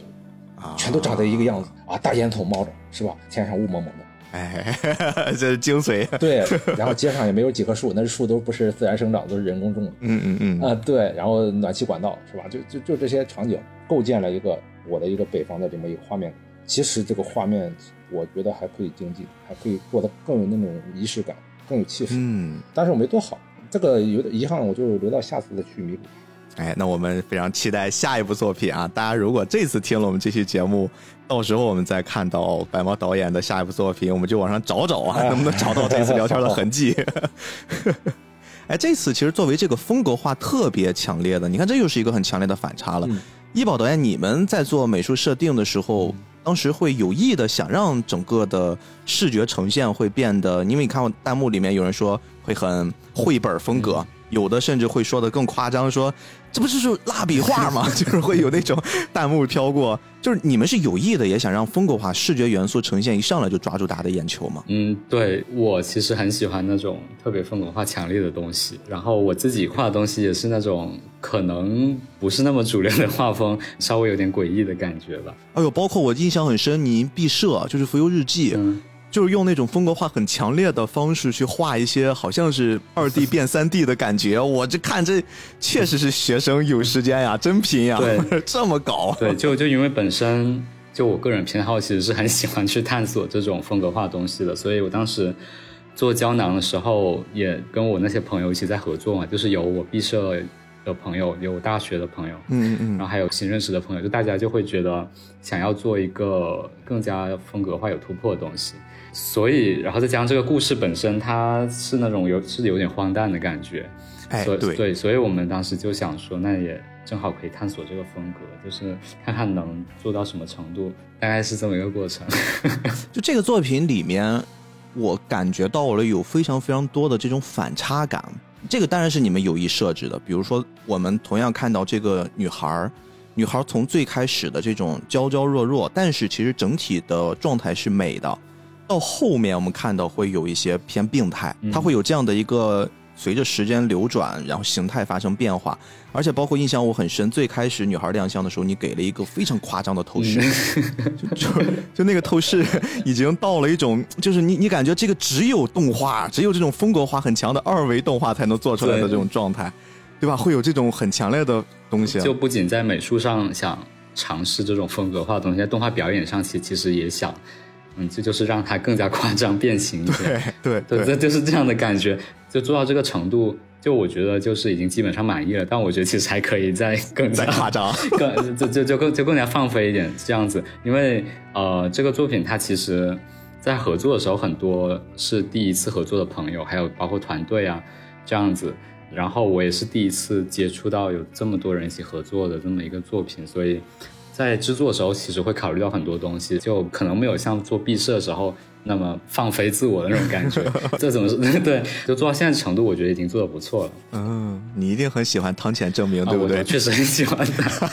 全都长得一个样子啊，大烟筒冒着是吧？天上雾蒙蒙的，哎，这是精髓。对，然后街上也没有几棵树，那树都不是自然生长，都是人工种的。嗯嗯嗯，啊，对，然后暖气管道是吧？就就就这些场景构建了一个我的一个北方的这么一个画面。其实这个画面，我觉得还可以精进，还可以做得更有那种仪式感，更有气势。嗯，但是我没做好，这个有点遗憾，我就留到下次再去弥补。哎，那我们非常期待下一部作品啊！大家如果这次听了我们这期节目，到时候我们再看到白毛导演的下一部作品，我们就往上找找啊，能不能找到这次聊天的痕迹？哎，这次其实作为这个风格化特别强烈的，你看这又是一个很强烈的反差了。嗯医保导演，你们在做美术设定的时候，当时会有意的想让整个的视觉呈现会变得，因为你看我弹幕里面有人说会很绘本风格，有的甚至会说的更夸张，说这不就是蜡笔画吗？就是会有那种弹幕飘过，就是你们是有意的也想让风格化视觉元素呈现一上来就抓住大家的眼球吗？嗯，对我其实很喜欢那种特别风格化强烈的东西，然后我自己画的东西也是那种可能不是那么主流的画风，稍微有点诡异的感觉吧。哎呦，包括我印象很深，您毕设就是《浮游日记》嗯，就是用那种风格化很强烈的方式去画一些好像是二 D 变三 D 的感觉。我这看这确实是学生有时间呀，真拼呀，对 这么搞。对，就 就因为本身就我个人偏好，其实是很喜欢去探索这种风格化东西的，所以我当时做胶囊的时候，也跟我那些朋友一起在合作嘛，就是有我毕设的朋友，有我大学的朋友，嗯嗯然后还有新认识的朋友，就大家就会觉得想要做一个更加风格化、有突破的东西，所以然后再加上这个故事本身，它是那种有是有点荒诞的感觉，所以哎对对，所以我们当时就想说，那也正好可以探索这个风格，就是看看能做到什么程度，大概是这么一个过程。就这个作品里面，我感觉到了有非常非常多的这种反差感。这个当然是你们有意设置的，比如说我们同样看到这个女孩儿，女孩儿从最开始的这种娇娇弱弱，但是其实整体的状态是美的，到后面我们看到会有一些偏病态，它会有这样的一个随着时间流转，然后形态发生变化，而且包括印象我很深，最开始女孩亮相的时候，你给了一个非常夸张的透视，就就就那个透视已经到了一种，就是你你感觉这个只有动画，只有这种风格化很强的二维动画才能做出来的这种状态，对吧？会有这种很强烈的东西啊。就不仅在美术上想尝试这种风格化的东西，在动画表演上其其实也想，嗯，这就是让它更加 夸张变形一点。对对，对 这就是这样的感觉，就做到这个程度，就我觉得就是已经基本上满意了。但我觉得其实还可以再更加夸张，更就就就更就更加放飞一点这样子，因为呃，这个作品它其实在合作的时候很多是第一次合作的朋友，还有包括团队啊这样子。然后我也是第一次接触到有这么多人一起合作的这么一个作品，所以在制作的时候其实会考虑到很多东西，就可能没有像做毕设的时候那么放飞自我的那种感觉。这怎么说？对，就做到现在程度，我觉得已经做得不错了。嗯，你一定很喜欢汤浅证明，啊对不对？我确实很喜欢他。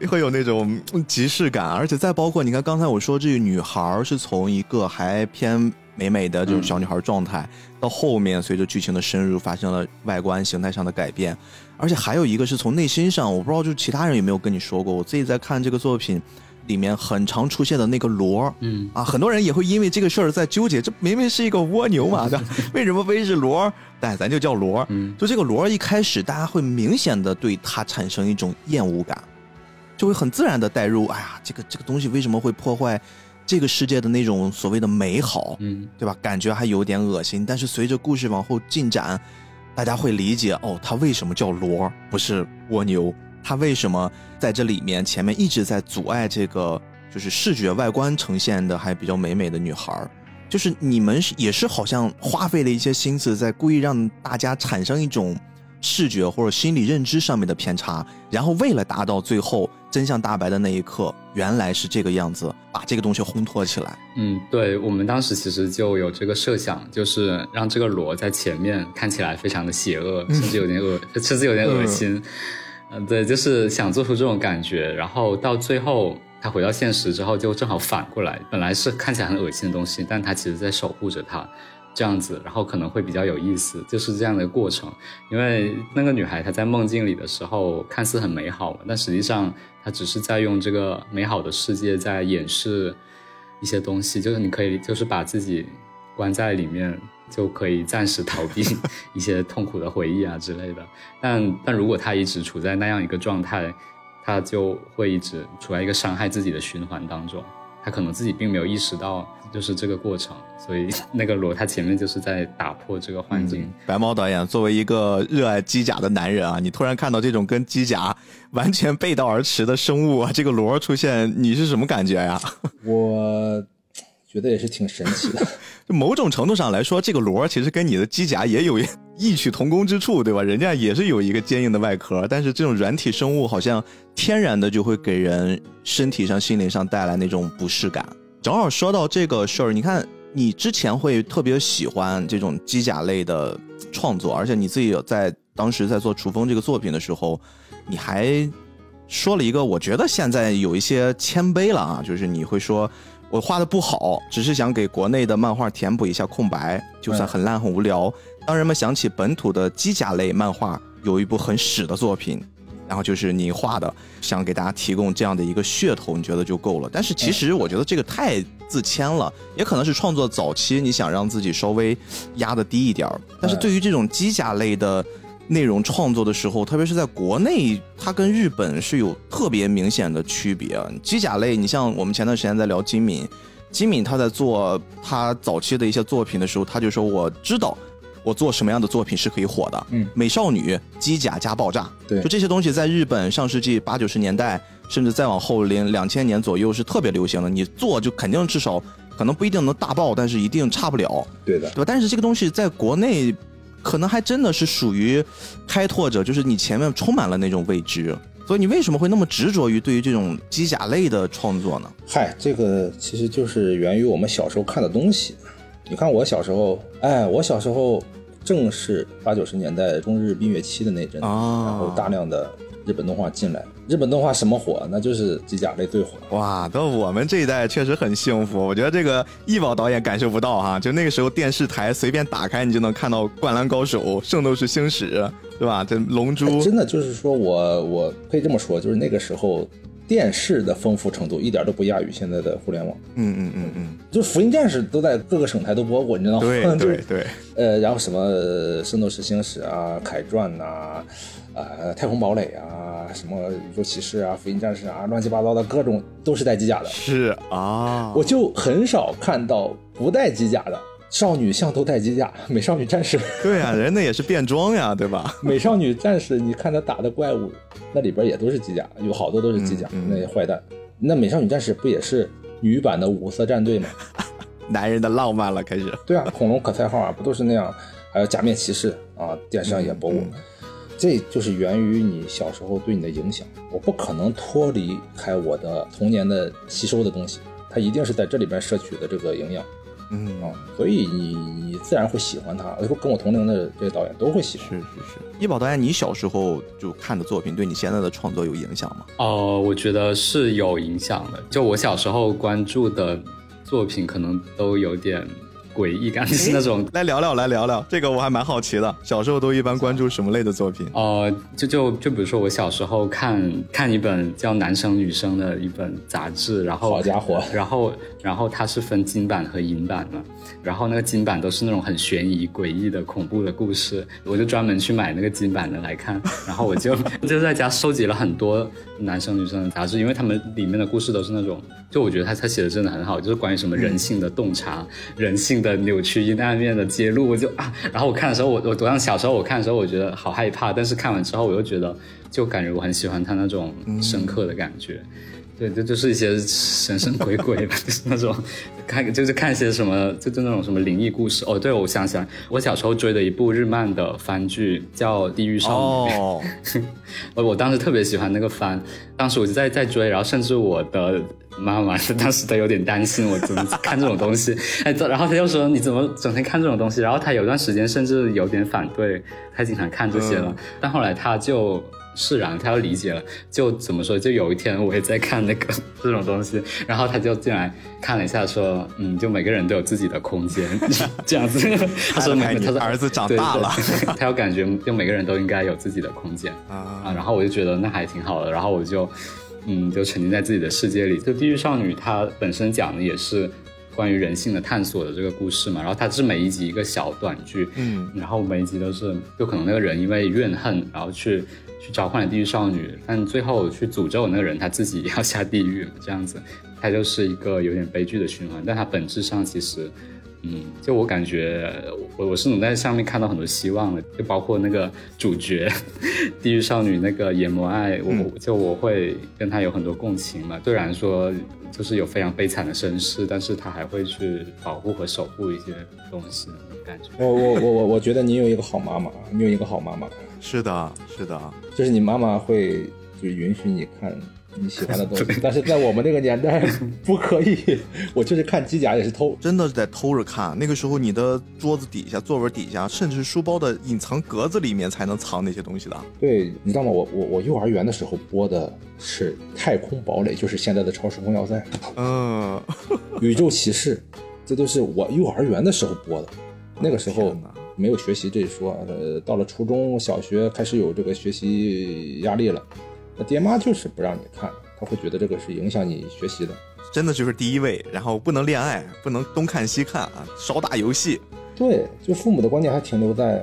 会有那种嗯即视感，而且再包括你看刚才我说这个女孩是从一个还偏美美的这种小女孩状态，到后面随着剧情的深入发生了外观形态上的改变，而且还有一个是从内心上，我不知道就是其他人有没有跟你说过，我自己在看这个作品。里面很常出现的那个螺儿，嗯啊，很多人也会因为这个事儿在纠结，这明明是一个蜗牛嘛，对吧？为什么非是螺儿？但咱就叫螺就这个螺儿一开始，大家会明显的对它产生一种厌恶感，就会很自然的带入，哎呀，这个这个东西为什么会破坏这个世界的那种所谓的美好，嗯，对吧？感觉还有点恶心，但是随着故事往后进展，大家会理解哦，他为什么叫罗，不是蜗牛？他为什么在这里面前面一直在阻碍这个就是视觉外观呈现的还比较美美的女孩？就是你们也是好像花费了一些心思，在故意让大家产生一种。视觉或者心理认知上面的偏差，然后为了达到最后真相大白的那一刻，原来是这个样子，把这个东西烘托起来。嗯，对，我们当时其实就有这个设想，就是让这个罗在前面看起来非常的邪恶，甚至有点恶，甚至有点恶心。嗯，对，就是想做出这种感觉，然后到最后他回到现实之后，就正好反过来，本来是看起来很恶心的东西，但他其实在守护着他。这样子，然后可能会比较有意思，就是这样的过程。因为那个女孩她在梦境里的时候看似很美好嘛，但实际上她只是在用这个美好的世界在掩饰一些东西。就是你可以就是把自己关在里面，就可以暂时逃避 一些痛苦的回忆啊之类的。但但如果她一直处在那样一个状态，她就会一直处在一个伤害自己的循环当中。她可能自己并没有意识到。就是这个过程，所以 那个罗他前面就是在打破这个幻境。白猫导演作为一个热爱机甲的男人啊，你突然看到这种跟机甲完全背道而驰的生物啊，这个罗出现，你是什么感觉呀？我觉得也是挺神奇的。某种程度上来说，这个罗其实跟你的机甲也有异曲同工之处，对吧？人家也是有一个坚硬的外壳，但是这种软体生物好像天然的就会给人身体上、心灵上带来那种不适感。正好说到这个事儿，你看，你之前会特别喜欢这种机甲类的创作，而且你自己在当时在做《楚风》这个作品的时候，你还说了一个，我觉得现在有一些谦卑了啊，就是你会说我画的不好，只是想给国内的漫画填补一下空白，就算很烂很无聊。当人们想起本土的机甲类漫画，有一部很屎的作品。然后就是你画的，想给大家提供这样的一个噱头，你觉得就够了。但是其实我觉得这个太自谦了，也可能是创作早期你想让自己稍微压的低一点儿。但是对于这种机甲类的内容创作的时候，特别是在国内，它跟日本是有特别明显的区别。机甲类，你像我们前段时间在聊金敏，金敏他在做他早期的一些作品的时候，他就说我知道。我做什么样的作品是可以火的？嗯，美少女、机甲加爆炸，对，就这些东西在日本上世纪八九十年代，甚至再往后零两千年左右是特别流行的。你做就肯定至少可能不一定能大爆，但是一定差不了。对的，对吧？但是这个东西在国内可能还真的是属于开拓者，就是你前面充满了那种未知，所以你为什么会那么执着于对于这种机甲类的创作呢？嗨，这个其实就是源于我们小时候看的东西。你看我小时候，哎，我小时候正是八九十年代中日蜜月期的那阵，然后大量的日本动画进来，日本动画什么火？那就是机甲类最火。哇，到我们这一代确实很幸福。我觉得这个易宝导演感受不到哈，就那个时候电视台随便打开，你就能看到《灌篮高手》《圣斗士星矢》，对吧？这《龙珠》真的就是说我我可以这么说，就是那个时候。电视的丰富程度一点都不亚于现在的互联网。嗯嗯嗯嗯，就《福音战士》都在各个省台都播过，你知道吗？对 对对。呃，然后什么《圣斗士星矢》啊，《凯传》呐，呃，《太空堡垒》啊，什么《宇宙骑士》啊，《福音战士》啊，乱七八糟的各种都是带机甲的。是啊，我就很少看到不带机甲的。少女像都带机甲，美少女战士。对呀，人那也是变装呀，对吧？美少女战士，你看她打的怪物，那里边也都是机甲，有好多都是机甲。那些坏蛋，那美少女战士不也是女版的五色战队吗？男人的浪漫了，开始。对啊，恐龙可赛号啊，不都是那样？还有假面骑士啊，电视上也播过。这就是源于你小时候对你的影响。我不可能脱离开我的童年的吸收的东西，它一定是在这里边摄取的这个营养。嗯啊，所以你你自然会喜欢他，跟我同龄的这些导演都会喜欢。是是是，一宝导演，你小时候就看的作品，对你现在的创作有影响吗？哦，我觉得是有影响的。就我小时候关注的作品，可能都有点。诡异感是那种，来聊聊，来聊聊这个，我还蛮好奇的。小时候都一般关注什么类的作品？呃，就就就比如说我小时候看看一本叫《男生女生》的一本杂志，然后好家伙，然后然后它是分金版和银版嘛，然后那个金版都是那种很悬疑、诡异的恐怖的故事，我就专门去买那个金版的来看，然后我就 就在家收集了很多男生女生的杂志，因为他们里面的故事都是那种，就我觉得他他写的真的很好，就是关于什么人性的洞察、人性的扭曲、阴暗面的揭露，我就啊，然后我看的时候，我我当小时候我看的时候，我觉得好害怕，但是看完之后我又觉得，就感觉我很喜欢他那种深刻的感觉。对，这就是一些神神鬼鬼吧，就是那种看，就是看一些什么，就就那种什么灵异故事。哦，对，我想起来，我小时候追的一部日漫的番剧叫《地狱少女》，哦，我 我当时特别喜欢那个番，当时我就在在追，然后甚至我的妈妈当时都有点担心我怎么看这种东西，哎，然后她就说你怎么整天看这种东西，然后她有段时间甚至有点反对，她经常看这些了，但后来她就。释然，他要理解了，就怎么说？就有一天我也在看那个 这种东西，然后他就进来看了一下，说：“嗯，就每个人都有自己的空间，这样子。”他说：“他说儿子长大了，他要感觉就每个人都应该有自己的空间啊。”然后我就觉得那还挺好的，然后我就嗯，就沉浸在自己的世界里。就《地狱少女》它本身讲的也是关于人性的探索的这个故事嘛，然后它是每一集一个小短剧，嗯，然后每一集都是就可能那个人因为怨恨，然后去。去召唤了地狱少女，但最后去诅咒那个人，他自己要下地狱，这样子，他就是一个有点悲剧的循环。但他本质上其实，嗯，就我感觉，我我是能在上面看到很多希望的，就包括那个主角地狱少女那个野魔爱，我就我会跟他有很多共情嘛。虽然说就是有非常悲惨的身世，但是他还会去保护和守护一些东西，感觉。我我我我我觉得你有一个好妈妈，你有一个好妈妈。是的，是的，就是你妈妈会就允许你看你喜欢的东西，但是在我们那个年代不可以。我就是看机甲也是偷，真的是在偷着看。那个时候你的桌子底下、座位底下，甚至是书包的隐藏格子里面才能藏那些东西的。对，你知道吗？我我我幼儿园的时候播的是《太空堡垒》，就是现在的《超时空要塞》。嗯，宇宙骑士，这都是我幼儿园的时候播的。那个时候。没有学习这一说，呃，到了初中小学开始有这个学习压力了，那爹妈就是不让你看，他会觉得这个是影响你学习的，真的就是第一位，然后不能恋爱，不能东看西看啊，少打游戏，对，就父母的观念还停留在。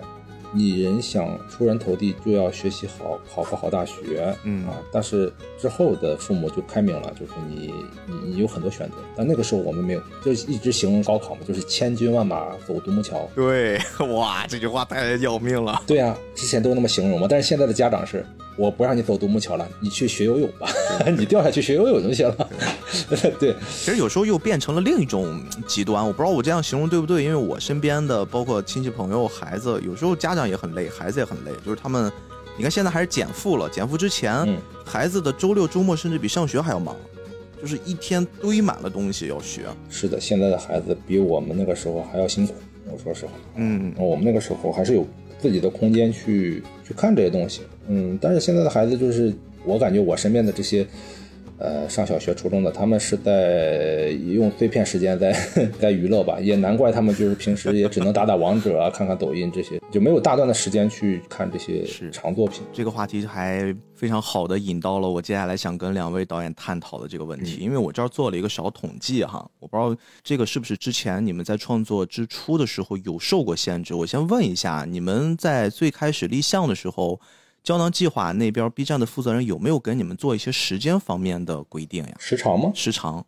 你人想出人头地，就要学习好，考个好大学，嗯啊。但是之后的父母就开明了，就是你你你有很多选择。但那个时候我们没有，就一直形容高考嘛，就是千军万马走独木桥。对，哇，这句话太要命了。对啊，之前都那么形容嘛。但是现在的家长是。我不让你走独木桥了，你去学游泳吧，你掉下去学游泳就行了。对，其实有时候又变成了另一种极端，我不知道我这样形容对不对，因为我身边的包括亲戚朋友、孩子，有时候家长也很累，孩子也很累，就是他们，你看现在还是减负了，减负之前，孩子的周六周末甚至比上学还要忙，就是一天堆满了东西要学。是的，现在的孩子比我们那个时候还要辛苦，我说实话。嗯，我们那个时候还是有自己的空间去去看这些东西。嗯，但是现在的孩子就是，我感觉我身边的这些，呃，上小学、初中的，他们是在用碎片时间在 在娱乐吧，也难怪他们就是平时也只能打打王者啊，看看抖音这些，就没有大段的时间去看这些长作品。这个话题还非常好的引到了我接下来想跟两位导演探讨的这个问题，因为我这儿做了一个小统计哈，我不知道这个是不是之前你们在创作之初的时候有受过限制。我先问一下，你们在最开始立项的时候。胶囊计划那边，B 站的负责人有没有给你们做一些时间方面的规定呀？时长吗？时长，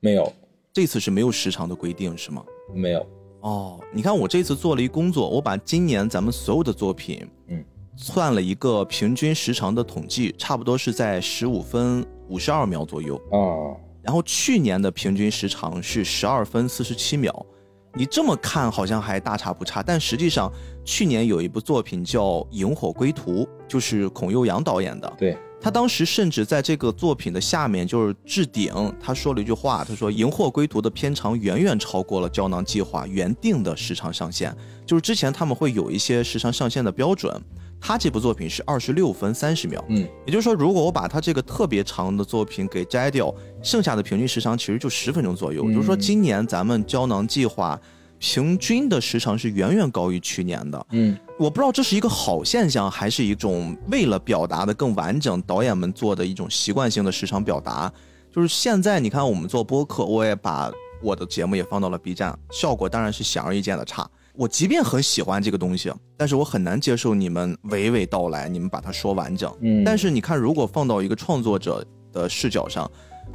没有。这次是没有时长的规定是吗？没有。哦，你看我这次做了一工作，我把今年咱们所有的作品，嗯，算了一个平均时长的统计，差不多是在十五分五十二秒左右啊。然后去年的平均时长是十二分四十七秒。你这么看好像还大差不差，但实际上去年有一部作品叫《萤火归途》，就是孔佑阳导演的。对他当时甚至在这个作品的下面就是置顶，他说了一句话，他说《萤火归途》的片长远远超过了胶囊计划原定的时长上限，就是之前他们会有一些时长上限的标准。他这部作品是二十六分三十秒，嗯，也就是说，如果我把他这个特别长的作品给摘掉，剩下的平均时长其实就十分钟左右。也就是说，今年咱们胶囊计划平均的时长是远远高于去年的。嗯，我不知道这是一个好现象，还是一种为了表达的更完整，导演们做的一种习惯性的时长表达。就是现在你看我们做播客，我也把我的节目也放到了 B 站，效果当然是显而易见的差。我即便很喜欢这个东西，但是我很难接受你们娓娓道来，你们把它说完整。嗯但是你看，如果放到一个创作者的视角上，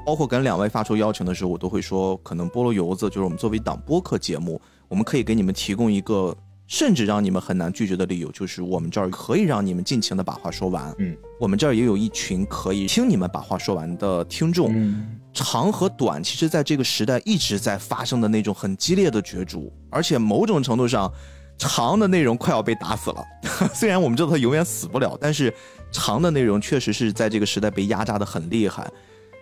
包括跟两位发出邀请的时候，我都会说，可能菠萝油子就是我们作为一档播客节目，我们可以给你们提供一个甚至让你们很难拒绝的理由，就是我们这儿可以让你们尽情的把话说完。嗯，我们这儿也有一群可以听你们把话说完的听众。嗯长和短，其实在这个时代一直在发生的那种很激烈的角逐，而且某种程度上，长的内容快要被打死了。虽然我们知道它永远死不了，但是长的内容确实是在这个时代被压榨的很厉害。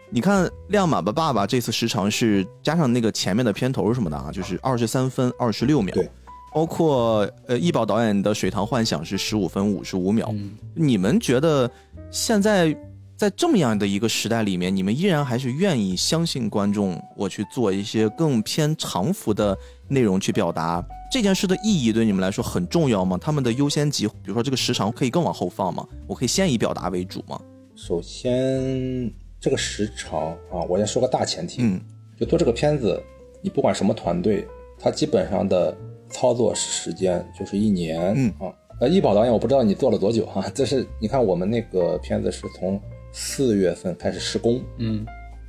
你看《亮马吧爸爸》这次时长是加上那个前面的片头什么的啊，就是二十三分二十六秒。对，包括呃易宝导演的《水塘幻想》是十五分五十五秒。嗯你们觉得现在在这么样的一个时代里面，你们依然还是愿意相信观众，我去做一些更偏长幅的内容去表达这件事的意义，对你们来说很重要吗？他们的优先级，比如说这个时长可以更往后放吗？我可以先以表达为主吗？首先这个时长啊，我先说个大前提，嗯就做这个片子，你不管什么团队，它基本上的操作时间就是一年，嗯啊。呃，易宝导演，我不知道你做了多久哈、这是你看我们那个片子是从四月份开始施工，嗯，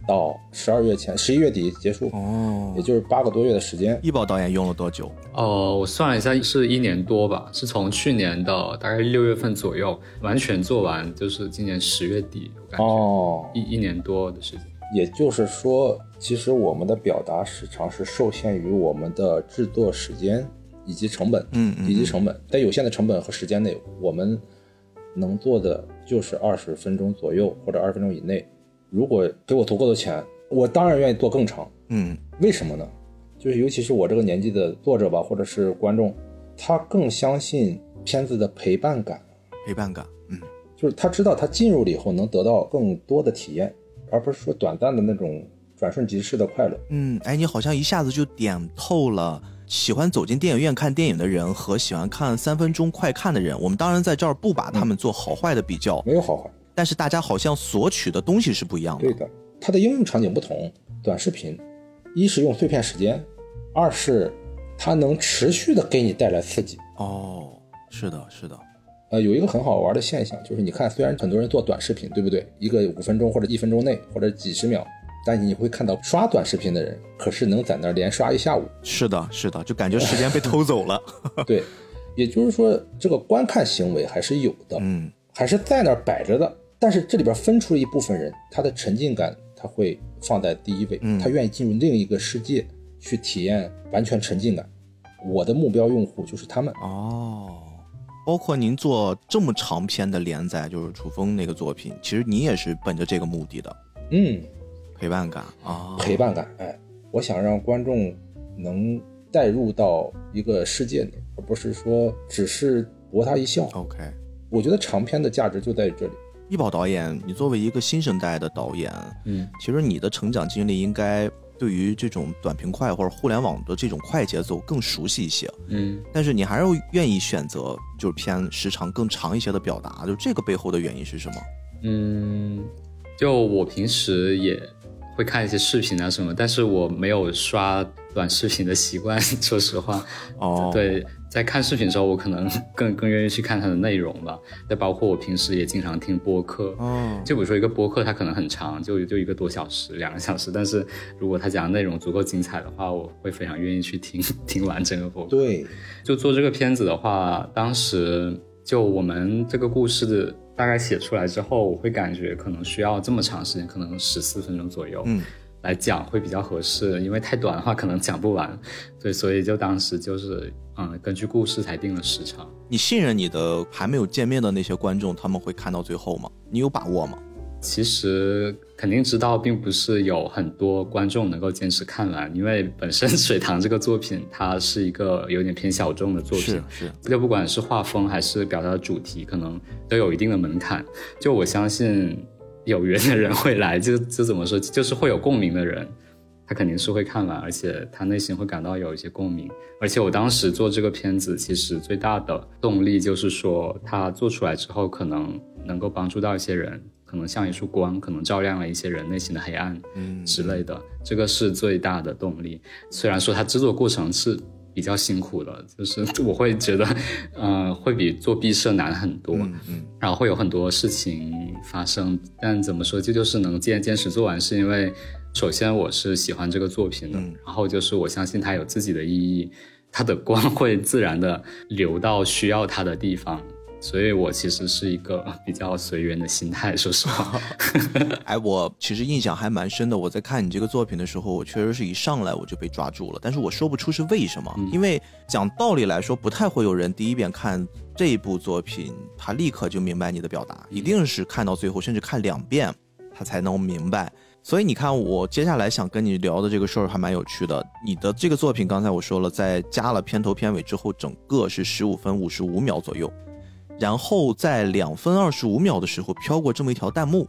到十二月前，十一月底结束，哦也就是八个多月的时间。易宝导演用了多久？哦，我算了一下，是一年多吧，是从去年的大概六月份左右完全做完，就是今年十月底，我感觉、哦，一一年多的时间。也就是说，其实我们的表达时长是受限于我们的制作时间以及成本，嗯嗯以及成本，在有限的成本和时间内，我们能做的就是二十分钟左右或者二十分钟以内。如果给我足够的钱，我当然愿意做更长。嗯为什么呢？就是尤其是我这个年纪的作者吧，或者是观众，他更相信片子的陪伴感，陪伴感，嗯就是他知道他进入了以后能得到更多的体验，而不是说短暂的那种转瞬即逝的快乐。嗯，哎，你好像一下子就点透了喜欢走进电影院看电影的人和喜欢看三分钟快看的人。我们当然在这儿不把他们做好坏的比较，没有好坏，但是大家好像索取的东西是不一样的。对的，它的应用场景不同。短视频，一是用碎片时间，二是它能持续的给你带来刺激。哦，是的，是的，呃，有一个很好玩的现象，就是你看，虽然很多人做短视频，对不对？一个五分钟或者一分钟内或者几十秒，但你会看到刷短视频的人，可是能在那儿连刷一下午。是的，是的，就感觉时间被偷走了。对，也就是说，这个观看行为还是有的，嗯还是在那儿摆着的。但是这里边分出了一部分人，他的沉浸感他会放在第一位，嗯他愿意进入另一个世界去体验完全沉浸感。我的目标用户就是他们。哦，包括您做这么长篇的连载，就是楚风那个作品，其实你也是本着这个目的的嗯，陪伴感啊。陪伴感，哎，我想让观众能带入到一个世界里，而不是说只是博他一笑。OK，我觉得长篇的价值就在于这里。易宝导演，你作为一个新生代的导演，嗯，其实你的成长经历应该对于这种短平快或者互联网的这种快节奏更熟悉一些。嗯，但是你还是愿意选择就是偏时长更长一些的表达，就这个背后的原因是什么？嗯，就我平时也会看一些视频啊什么，但是我没有刷短视频的习惯，说实话。哦，，对，在看视频的时候，我可能 更更愿意去看它的内容吧。再包括我平时也经常听播客，哦，就比如说一个播客，它可能很长，就就一个多小时、两个小时，但是如果它讲的内容足够精彩的话，我会非常愿意去听 听完整个播客。对，就做这个片子的话，当时就我们这个故事的大概写出来之后，我会感觉可能需要这么长时间，可能十四分钟左右，嗯，来讲会比较合适，因为太短的话可能讲不完，对，所以就当时就是嗯，根据故事才定了时长。你信任你的还没有见面的那些观众，他们会看到最后吗？你有把握吗？其实肯定知道，并不是有很多观众能够坚持看完，因为本身《水塘》这个作品，它是一个有点偏小众的作品是，是，就不管是画风还是表达的主题，可能都有一定的门槛。就我相信有缘的人会来，就就怎么说，就是会有共鸣的人，他肯定是会看完，而且他内心会感到有一些共鸣。而且我当时做这个片子，其实最大的动力就是说，他做出来之后，可能能够帮助到一些人。可能像一束光，可能照亮了一些人内心的黑暗，嗯之类的，这个是最大的动力。虽然说它制作过程是比较辛苦的，就是 我会觉得，呃，会比做毕设难很多，嗯，然后会有很多事情发生，但怎么说，这就是能坚坚持做完，是因为首先我是喜欢这个作品的，然后就是我相信它有自己的意义。它的光会自然的流到需要它的地方，所以我其实是一个 比较随缘的心态，说实话。哎，我其实印象还蛮深的。我在看你这个作品的时候，我确实是一上来我就被抓住了，但是我说不出是为什么。因为讲道理来说，不太会有人第一遍看这一部作品，他立刻就明白你的表达，一定是看到最后，甚至看两遍，他才能明白。所以你看，我接下来想跟你聊的这个事儿还蛮有趣的。你的这个作品，刚才我说了，在加了片头片尾之后，整个是十五分五十五秒左右，然后在两分二十五秒的时候飘过这么一条弹幕，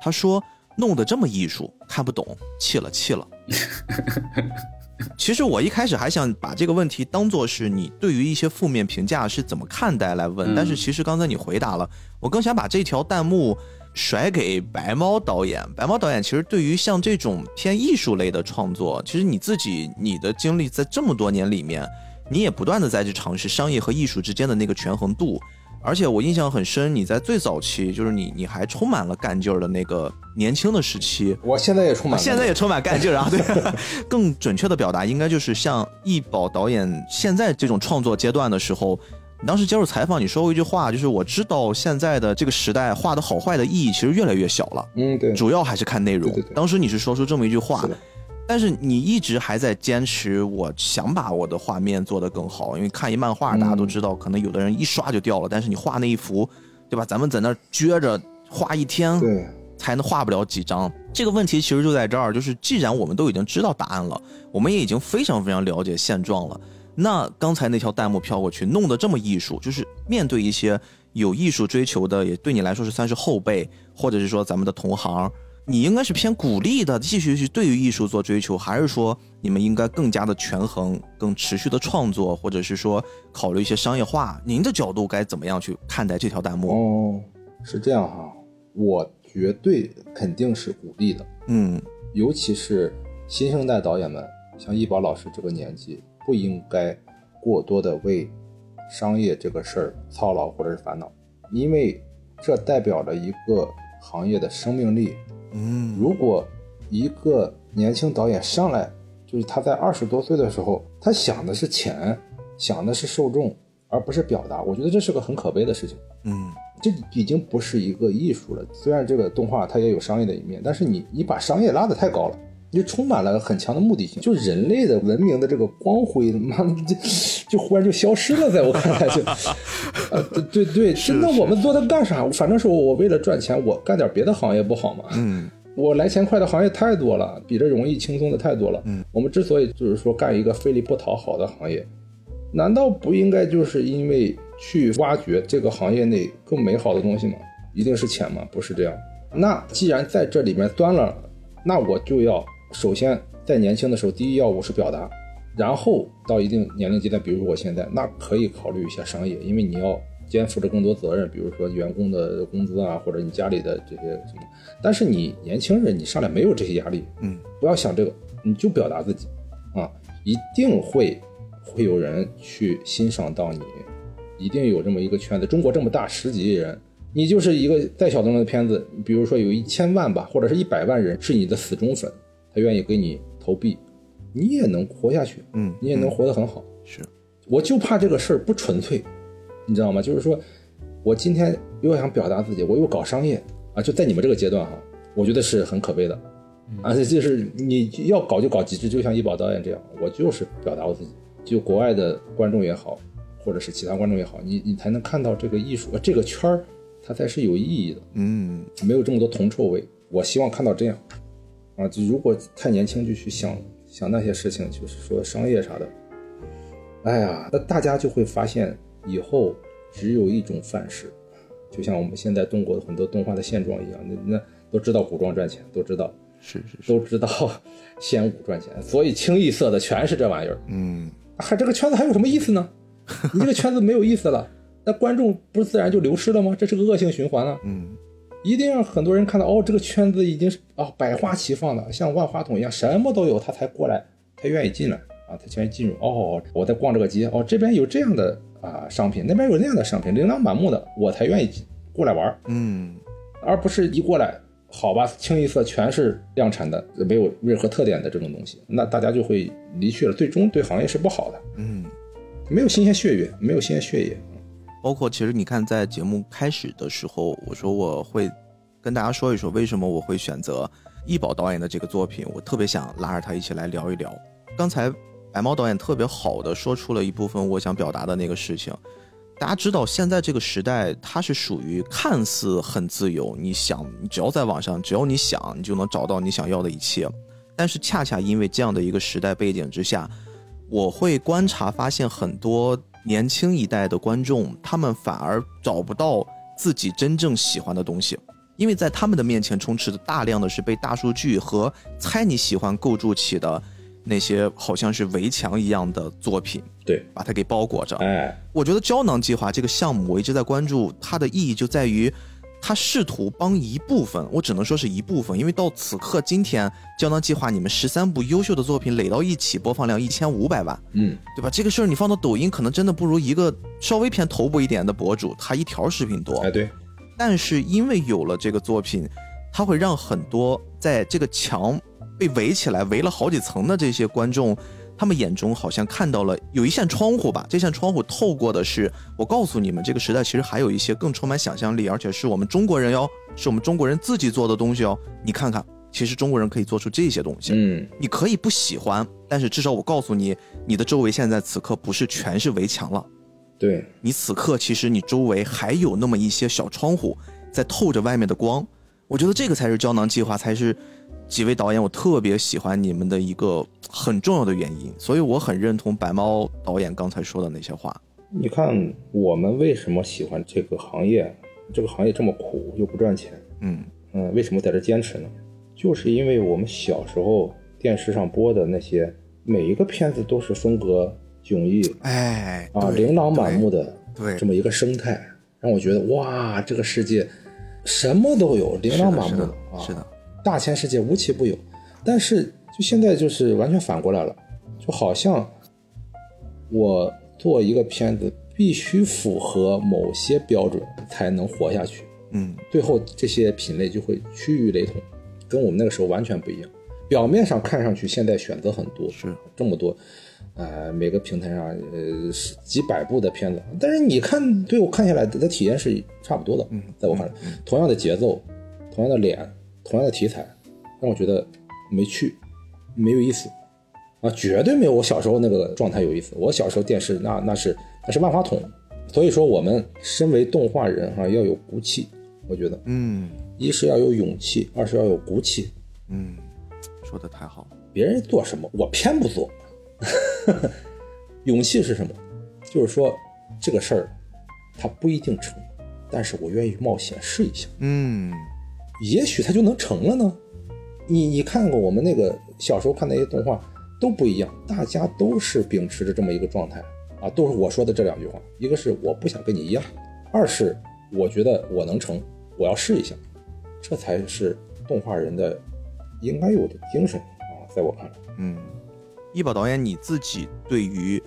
他说：“弄得这么艺术，看不懂，气了气了。” 其实我一开始还想把这个问题当做是你对于一些负面评价是怎么看待来问，但是其实刚才你回答了，我更想把这条弹幕。甩给白猫导演，白猫导演其实对于像这种偏艺术类的创作，其实你自己你的经历在这么多年里面，你也不断的在去尝试商业和艺术之间的那个权衡度，而且我印象很深，你在最早期就是你你还充满了干劲儿的那个年轻的时期，我现在也充满，现在也充满干劲儿啊，对，更准确的表达应该就是像易宝导演现在这种创作阶段的时候。你当时接受采访，你说过一句话，就是我知道现在的这个时代画的好坏的意义其实越来越小了。嗯，对，主要还是看内容。当时你是说出这么一句话，但是你一直还在坚持，我想把我的画面做得更好。因为看一漫画，大家都知道，可能有的人一刷就掉了，但是你画那一幅，对吧？咱们在那撅着画一天，对，才能画不了几张。这个问题其实就在这儿，就是既然我们都已经知道答案了，我们也已经非常非常了解现状了。那刚才那条弹幕飘过去，弄得这么艺术，就是面对一些有艺术追求的，也对你来说是算是后辈，或者是说咱们的同行，你应该是偏鼓励的，继续去对于艺术做追求，还是说你们应该更加的权衡，更持续的创作，或者是说考虑一些商业化？您的角度该怎么样去看待这条弹幕？哦，是这样哈，我绝对肯定是鼓励的，嗯，尤其是新生代导演们，像易宝老师这个年纪。不应该过多的为商业这个事儿操劳或者是烦恼，因为这代表着一个行业的生命力。嗯，如果一个年轻导演上来，就是他在二十多岁的时候，他想的是钱，想的是受众，而不是表达，我觉得这是个很可悲的事情。嗯，这已经不是一个艺术了。虽然这个动画它也有商业的一面，但是你你把商业拉得太高了。就充满了很强的目的性，就人类的文明的这个光辉，妈的就就忽然就消失了，在我看来就，呃，对对，那我们做它干啥？反正是我为了赚钱，我干点别的行业不好吗？嗯，我来钱快的行业太多了，比这容易轻松的太多了。嗯，我们之所以就是说干一个费力不讨好的行业，难道不应该就是因为去挖掘这个行业内更美好的东西吗？一定是钱吗？不是这样。那既然在这里面钻了，那我就要。首先，在年轻的时候，第一要务是表达，然后到一定年龄阶段，比如说我现在，那可以考虑一下商业，因为你要肩负着更多责任，比如说员工的工资啊，或者你家里的这些什么。但是你年轻人，你上来没有这些压力，嗯，不要想这个，你就表达自己，啊，一定会会有人去欣赏到你，一定有这么一个圈子。中国这么大，十几亿人，你就是一个再小众的片子，比如说有一千万吧，或者是一百万人是你的死忠粉。他愿意给你投币，你也能活下去，嗯，你也能活得很好。是，我就怕这个事儿不纯粹，你知道吗？就是说，我今天又想表达自己，我又搞商业啊，就在你们这个阶段哈，我觉得是很可悲的，而且就是你要搞就搞极致，就像一宝导演这样，我就是表达我自己，就国外的观众也好，或者是其他观众也好，你你才能看到这个艺术，这个圈儿它才是有意义的，嗯，没有这么多铜臭味，我希望看到这样。啊，就如果太年轻就去想想那些事情，就是说商业啥的，哎呀，那大家就会发现以后只有一种范式，就像我们现在中国的很多动画的现状一样，那那都知道古装赚钱，都知道是是 都知道仙武赚钱，所以清一色的全是这玩意儿。嗯，还这个圈子还有什么意思呢？你这个圈子没有意思了，那观众不是自然就流失了吗？这是个恶性循环啊。嗯。一定让很多人看到哦，这个圈子已经是哦百花齐放的，像万花筒一样，什么都有，他才过来，他愿意进来啊，他愿意进入。哦，我在逛这个街，哦，这边有这样的啊商品，那边有那样的商品，琳琅满目的，我才愿意过来玩儿。嗯，而不是一过来，好吧，清一色全是量产的，没有任何特点的这种东西，那大家就会离去了，最终对行业是不好的。嗯，没有新鲜血液，没有新鲜血液。包括其实你看，在节目开始的时候，我说我会跟大家说一说为什么我会选择易宝导演的这个作品，我特别想拉着他一起来聊一聊。刚才白猫导演特别好的说出了一部分我想表达的那个事情。大家知道，现在这个时代，它是属于看似很自由，你想，只要在网上，只要你想，你就能找到你想要的一切。但是恰恰因为这样的一个时代背景之下，我会观察发现很多年轻一代的观众，他们反而找不到自己真正喜欢的东西，因为在他们的面前充斥着大量的是被大数据和猜你喜欢构筑起的那些好像是围墙一样的作品，对，把它给包裹着。哎，我觉得胶囊计划这个项目，我一直在关注它的意义就在于，它试图帮一部分，我只能说是一部分，因为到此刻今天，胶囊计划你们十三部优秀的作品垒到一起，播放量一千五百万，嗯，对吧？这个事儿你放到抖音，可能真的不如一个稍微偏头部一点的博主，他一条视频多。哎，对，但是因为有了这个作品，它会让很多在这个墙被围起来、围了好几层的这些观众，他们眼中好像看到了有一扇窗户吧。这扇窗户透过的是，我告诉你们，这个时代其实还有一些更充满想象力，而且是我们中国人哟，是我们中国人自己做的东西哦。你看看，其实中国人可以做出这些东西。嗯，你可以不喜欢，但是至少我告诉你，你的周围现在此刻不是全是围墙了。对，你此刻其实你周围还有那么一些小窗户在透着外面的光，我觉得这个才是胶囊计划，才是几位导演我特别喜欢你们的一个很重要的原因，所以我很认同白猫导演刚才说的那些话。你看我们为什么喜欢这个行业？这个行业这么苦又不赚钱，嗯嗯，为什么在这坚持呢？就是因为我们小时候电视上播的那些每一个片子都是风格迥异哎啊，琳琅满目的对这么一个生态，让我觉得哇，这个世界什么都有，琳琅满目啊，是的，大千世界无奇不有。但是就现在就是完全反过来了，就好像我做一个片子必须符合某些标准才能活下去，嗯最后这些品类就会趋于雷同，跟我们那个时候完全不一样。表面上看上去现在选择很多，是这么多，呃，每个平台上呃是几百部的片子，但是你看对我看下来的体验是差不多的，嗯在我看来，同样的节奏，同样的脸，同样的题材，让我觉得没趣，没有意思啊，绝对没有我小时候那个状态有意思。我小时候电视那那是那是万花筒，所以说我们身为动画人哈、要有骨气，我觉得嗯一是要有勇气，二是要有骨气。嗯，说的太好了，别人做什么，我偏不做。勇气是什么？就是说这个事儿，它不一定成，但是我愿意冒险试一下，嗯也许它就能成了呢。你你看过我们那个小时候看那些动画都不一样，大家都是秉持着这么一个状态啊，都是我说的这两句话，一个是我不想跟你一样，二是我觉得我能成，我要试一下，这才是动画人的应该有的精神啊，在我看来。嗯，易宝导演你自己对于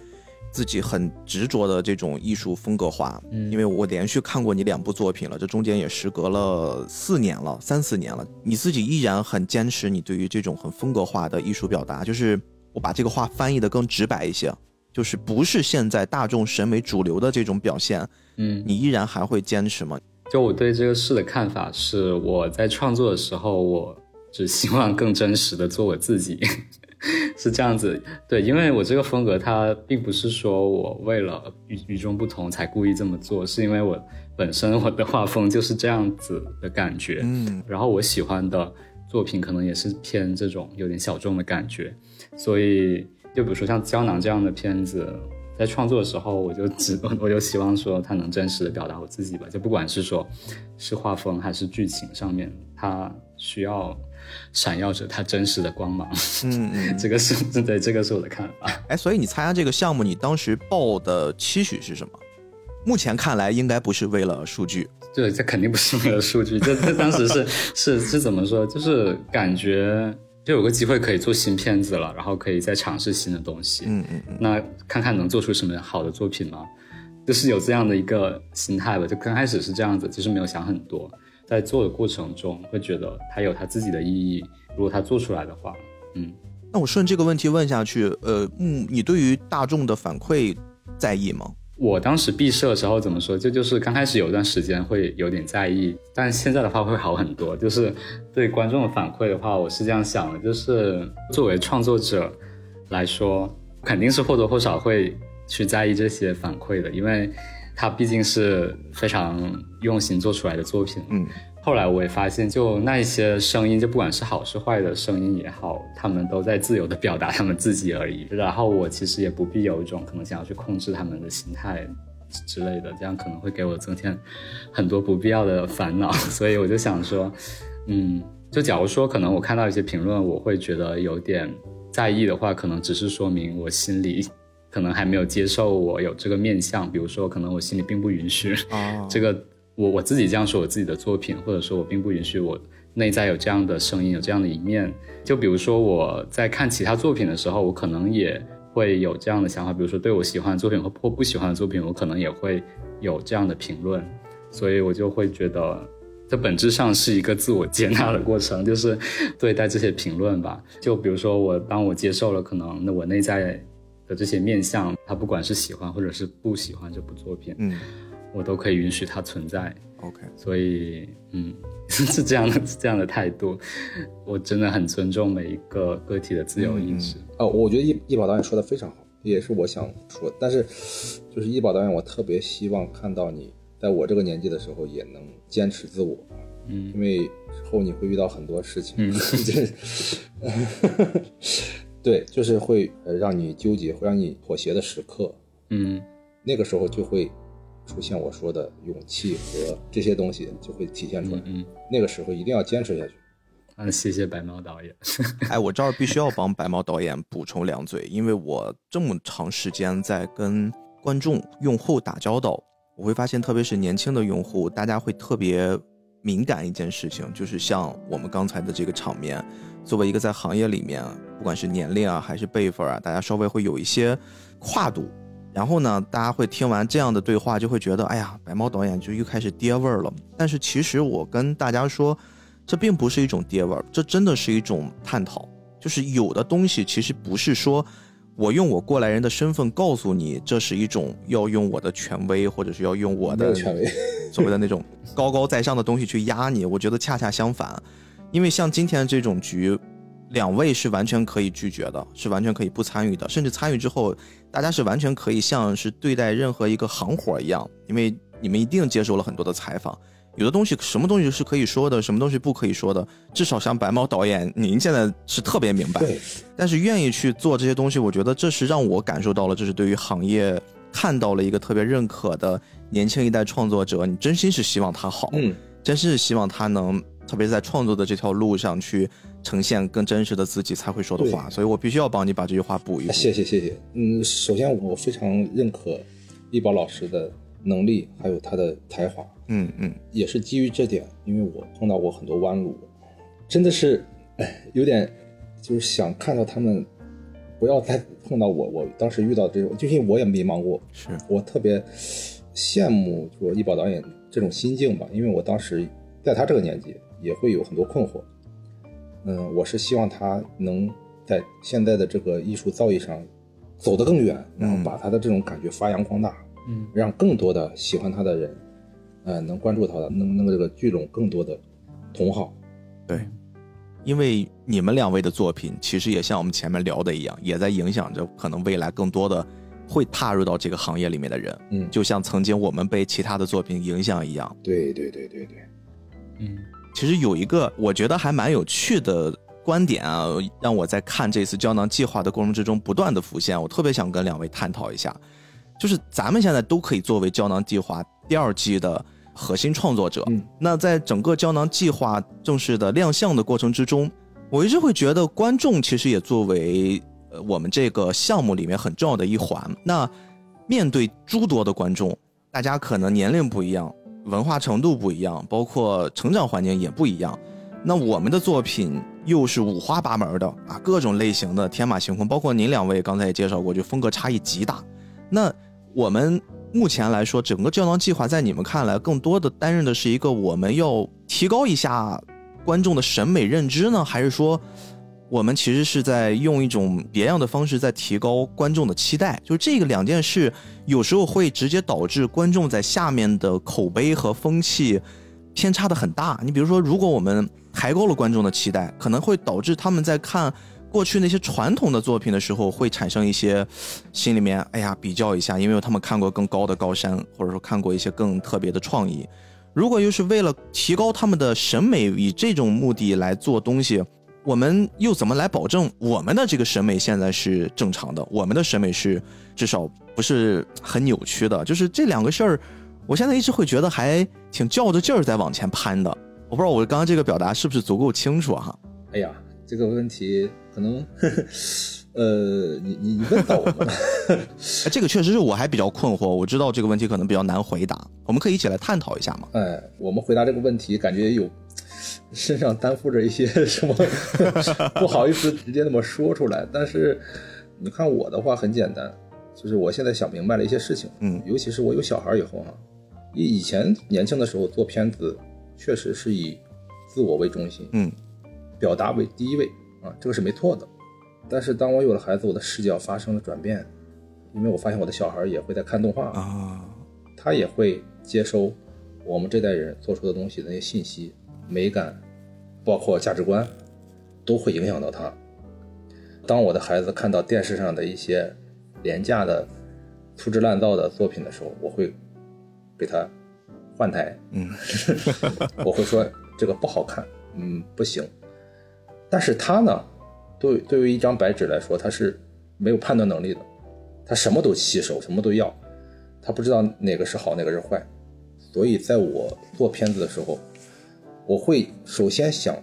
自己很执着的这种艺术风格化，嗯。因为我连续看过你两部作品了，这中间也时隔了四年了，三四年了，你自己依然很坚持你对于这种很风格化的艺术表达，就是我把这个话翻译的更直白一些，就是不是现在大众审美主流的这种表现，嗯，你依然还会坚持吗？就我对这个事的看法是，我在创作的时候，我只希望更真实的做我自己，是这样子。对，因为我这个风格，它并不是说我为了与与众不同才故意这么做，是因为我本身我的画风就是这样子的感觉。嗯然后我喜欢的作品可能也是偏这种有点小众的感觉，所以就比如说像胶囊这样的片子，在创作的时候，我就只 我就希望说它能真实的表达我自己吧，就不管是说是画风还是剧情上面，它需要闪耀着它真实的光芒。嗯嗯，这个是对，这个是我的看法。哎，所以你参加这个项目，你当时报的期许是什么？目前看来，应该不是为了数据。对，这肯定不是为了数据。这这当时是 是是怎么说？就是感觉就有个机会可以做新片子了，然后可以再尝试新的东西。嗯嗯嗯，那看看能做出什么好的作品吗？就是有这样的一个心态吧。就刚开始是这样子，其实没有想很多，在做的过程中会觉得它有它自己的意义。如果它做出来的话，嗯。那我顺这个问题问下去，呃，嗯，你对于大众的反馈在意吗？我当时毕设的时候怎么说？这就是刚开始有一段时间会有点在意，但现在的话会好很多。就是对观众的反馈的话，我是这样想的：就是作为创作者来说，肯定是或多或少会去在意这些反馈的，因为它毕竟是非常用心做出来的作品。嗯。后来我也发现，就那一些声音，就不管是好是坏的声音也好，他们都在自由的表达他们自己而已。然后我其实也不必有一种可能想要去控制他们的心态之类的，这样可能会给我增添很多不必要的烦恼。所以我就想说，嗯，就假如说可能我看到一些评论，我会觉得有点在意的话，可能只是说明我心里可能还没有接受我有这个面相，比如说可能我心里并不允许 这个。我我自己这样说我自己的作品，或者说我并不允许我内在有这样的声音，有这样的一面。就比如说我在看其他作品的时候，我可能也会有这样的想法。比如说对我喜欢的作品或或不喜欢的作品，我可能也会有这样的评论。所以我就会觉得，这本质上是一个自我接纳的过程，就是对待这些评论吧。就比如说我当我接受了可能那我内在的这些面相，他不管是喜欢或者是不喜欢这部作品，嗯。我都可以允许它存在，OK，所以，嗯，是这样的这样的态度，我真的很尊重每一个个体的自由意志。哦，我觉得易易宝导演说的非常好，也是我想说，但是就是易宝导演，我特别希望看到你在我这个年纪的时候也能坚持自我，嗯，因为之后你会遇到很多事情，嗯，对，就是会让你纠结，会让你妥协的时刻，嗯，那个时候就会。出现我说的勇气和这些东西就会体现出来。嗯，那个时候一定要坚持下去。嗯，谢谢白毛导演。哎，我这儿必须要帮白毛导演补充两嘴，因为我这么长时间在跟观众、用户打交道，我会发现，特别是年轻的用户，大家会特别敏感一件事情，就是像我们刚才的这个场面，作为一个在行业里面，不管是年龄啊还是辈分啊，大家稍微会有一些跨度。然后呢，大家会听完这样的对话，就会觉得，哎呀，白猫导演就又开始爹味儿了。但是其实我跟大家说，这并不是一种爹味儿，这真的是一种探讨。就是有的东西其实不是说，我用我过来人的身份告诉你，这是一种要用我的权威，或者是要用我的权威，所谓的那种高高在上的东西去压你。我觉得恰恰相反，因为像今天这种局。两位是完全可以拒绝的，是完全可以不参与的，甚至参与之后，大家是完全可以像是对待任何一个行活一样，因为你们一定接受了很多的采访，有的东西什么东西是可以说的，什么东西不可以说的，至少像白猫导演，您现在是特别明白，但是愿意去做这些东西，我觉得这是让我感受到了，这是对于行业看到了一个特别认可的年轻一代创作者，你真心是希望他好，嗯，真是希望他能，特别是在创作的这条路上去。呈现更真实的自己才会说的话，所以我必须要帮你把这句话补一。谢谢谢谢，嗯，首先我非常认可易宝老师的能力，还有他的才华，嗯嗯，也是基于这点，因为我碰到过很多弯路，真的是，哎，有点就是想看到他们不要再碰到我，我当时遇到这种，就因为我也迷茫过，是。我特别羡慕说易宝导演这种心境吧，因为我当时在他这个年纪也会有很多困惑。嗯，我是希望他能在现在的这个艺术造诣上走得更远，然后把他的这种感觉发扬光大，嗯，让更多的喜欢他的人，呃，能关注他的，能能够这个聚拢更多的同好。对，因为你们两位的作品其实也像我们前面聊的一样，也在影响着可能未来更多的会踏入到这个行业里面的人。嗯，就像曾经我们被其他的作品影响一样。对对对对对，嗯。其实有一个我觉得还蛮有趣的观点啊，让我在看这次胶囊计划的过程之中不断的浮现，我特别想跟两位探讨一下，就是咱们现在都可以作为胶囊计划第二季的核心创作者，那在整个胶囊计划正式的亮相的过程之中，我一直会觉得观众其实也作为呃我们这个项目里面很重要的一环。那面对诸多的观众，大家可能年龄不一样。文化程度不一样，包括成长环境也不一样。那我们的作品又是五花八门的啊，各种类型的天马行空，包括您两位刚才也介绍过，就风格差异极大。那我们目前来说，整个胶囊计划在你们看来，更多的担任的是一个我们要提高一下观众的审美认知呢，还是说我们其实是在用一种别样的方式在提高观众的期待？就这个两件事，有时候会直接导致观众在下面的口碑和风气偏差的很大。你比如说，如果我们抬高了观众的期待，可能会导致他们在看。过去那些传统的作品的时候，会产生一些心里面，哎呀，比较一下，因为他们看过更高的高山，或者说看过一些更特别的创意。如果又是为了提高他们的审美，以这种目的来做东西，我们又怎么来保证我们的这个审美现在是正常的？我们的审美是至少不是很扭曲的？就是这两个事儿，我现在一直会觉得还挺较着劲儿在往前攀的。我不知道我刚刚这个表达是不是足够清楚哈？哎呀。这个问题可能，呵 呵呃，你你你问到我们了，这个确实是我还比较困惑。我知道这个问题可能比较难回答，我们可以一起来探讨一下嘛？哎，我们回答这个问题，感觉有身上担负着一些 什么，不好意思直接那么说出来。但是你看我的话很简单，就是我现在想明白了一些事情，嗯，尤其是我有小孩以后啊，以以前年轻的时候做片子，确实是以自我为中心，嗯。表达为第一位啊，这个是没错的。但是当我有了孩子，我的视角发生了转变，因为我发现我的小孩也会在看动画啊，他也会接收我们这代人做出的东西的那些信息、美感，包括价值观，都会影响到他。当我的孩子看到电视上的一些廉价的、粗制滥造的作品的时候，我会给他换台，嗯，我会说这个不好看，嗯，不行。但是他呢，对对于一张白纸来说，他是没有判断能力的，他什么都吸收，什么都要，他不知道哪个是好，哪个是坏。所以在我做片子的时候，我会首先想，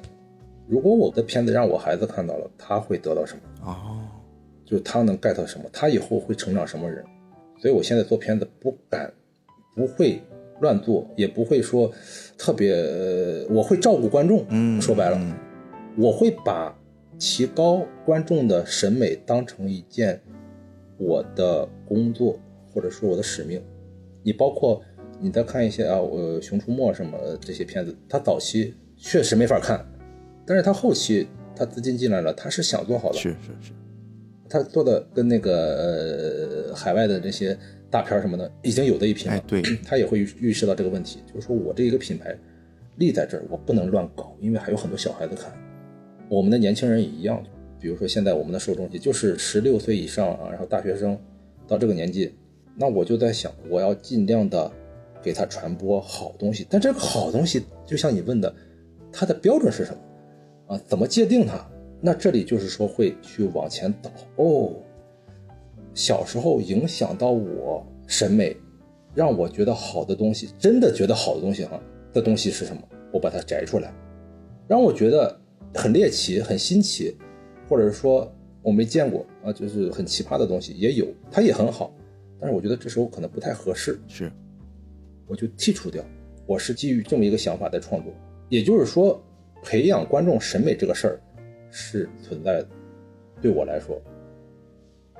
如果我的片子让我孩子看到了，他会得到什么？哦，就是他能 get 什么？他以后会成长什么人？所以我现在做片子不敢，不会乱做，也不会说特别，我会照顾观众。嗯，说白了。我会把提高观众的审美当成一件我的工作，或者说我的使命。你包括你再看一些啊，呃，《熊出没》什么这些片子，它早期确实没法看，但是他后期他资金进来了，他是想做好的。是是是，他做的跟那个呃海外的这些大片什么的已经有的一拼了。对，他也会预预示到这个问题，就是说我这一个品牌立在这儿，我不能乱搞，因为还有很多小孩子看。我们的年轻人也一样，比如说现在我们的受众也就是十六岁以上啊，然后大学生到这个年纪，那我就在想，我要尽量的给他传播好东西。但这个好东西，就像你问的，它的标准是什么啊？怎么界定它？那这里就是说会去往前倒哦。小时候影响到我审美，让我觉得好的东西，真的觉得好的东西哈的东西是什么？我把它摘出来，让我觉得。很猎奇，很新奇，或者是说我没见过啊，就是很奇葩的东西也有，它也很好，但是我觉得这时候可能不太合适，是，我就剔除掉。我是基于这么一个想法在创作，也就是说，培养观众审美这个事儿是存在的，对我来说，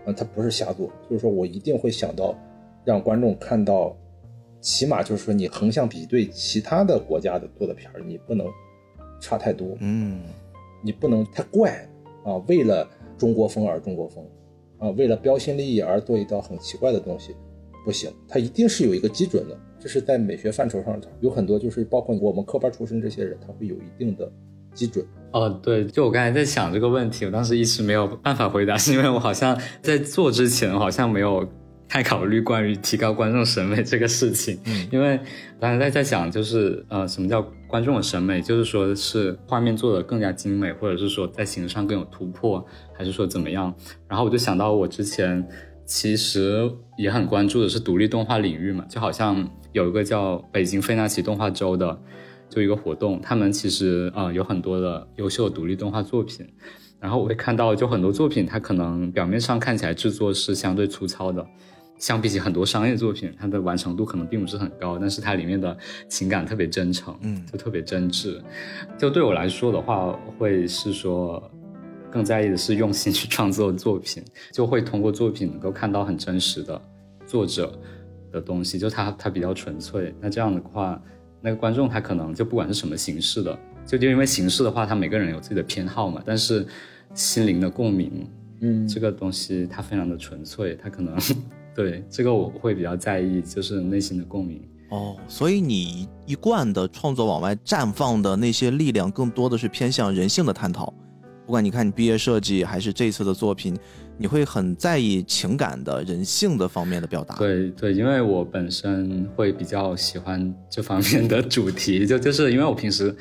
啊，它不是瞎做，就是说我一定会想到让观众看到，起码就是说你横向比对其他的国家的做的片儿，你不能。差太多，嗯，你不能太怪啊！为了中国风而中国风，啊，为了标新立异而做一道很奇怪的东西，不行，它一定是有一个基准的。这是在美学范畴上有很多，就是包括我们科班出身这些人，他会有一定的基准。哦，对，就我刚才在想这个问题，我当时一时没有办法回答，是因为我好像在做之前好像没有太考虑关于提高观众审美这个事情，嗯，因为刚才在在想就是呃，什么叫？观众的审美就是说，是画面做的更加精美，或者是说在形式上更有突破，还是说怎么样？然后我就想到，我之前其实也很关注的是独立动画领域嘛，就好像有一个叫北京费纳奇动画周的，就一个活动，他们其实啊有很多的优秀独立动画作品，然后我会看到，就很多作品它可能表面上看起来制作是相对粗糙的。相比起很多商业作品，它的完成度可能并不是很高，但是它里面的情感特别真诚，嗯就特别真挚。就对我来说的话，会是说更在意的是用心去创作作品，就会通过作品能够看到很真实的作者的东西，就它它比较纯粹。那这样的话，那个观众他可能就不管是什么形式的，就就因为形式的话，他每个人有自己的偏好嘛，但是心灵的共鸣。嗯这个东西它非常的纯粹，它可能 对这个我会比较在意，就是内心的共鸣。哦，所以你一贯的创作往外绽放的那些力量，更多的是偏向人性的探讨。不管你看你毕业设计，还是这次的作品，你会很在意情感的、人性的方面的表达。，对对，因为我本身会比较喜欢这方面的主题，就就是因为我平时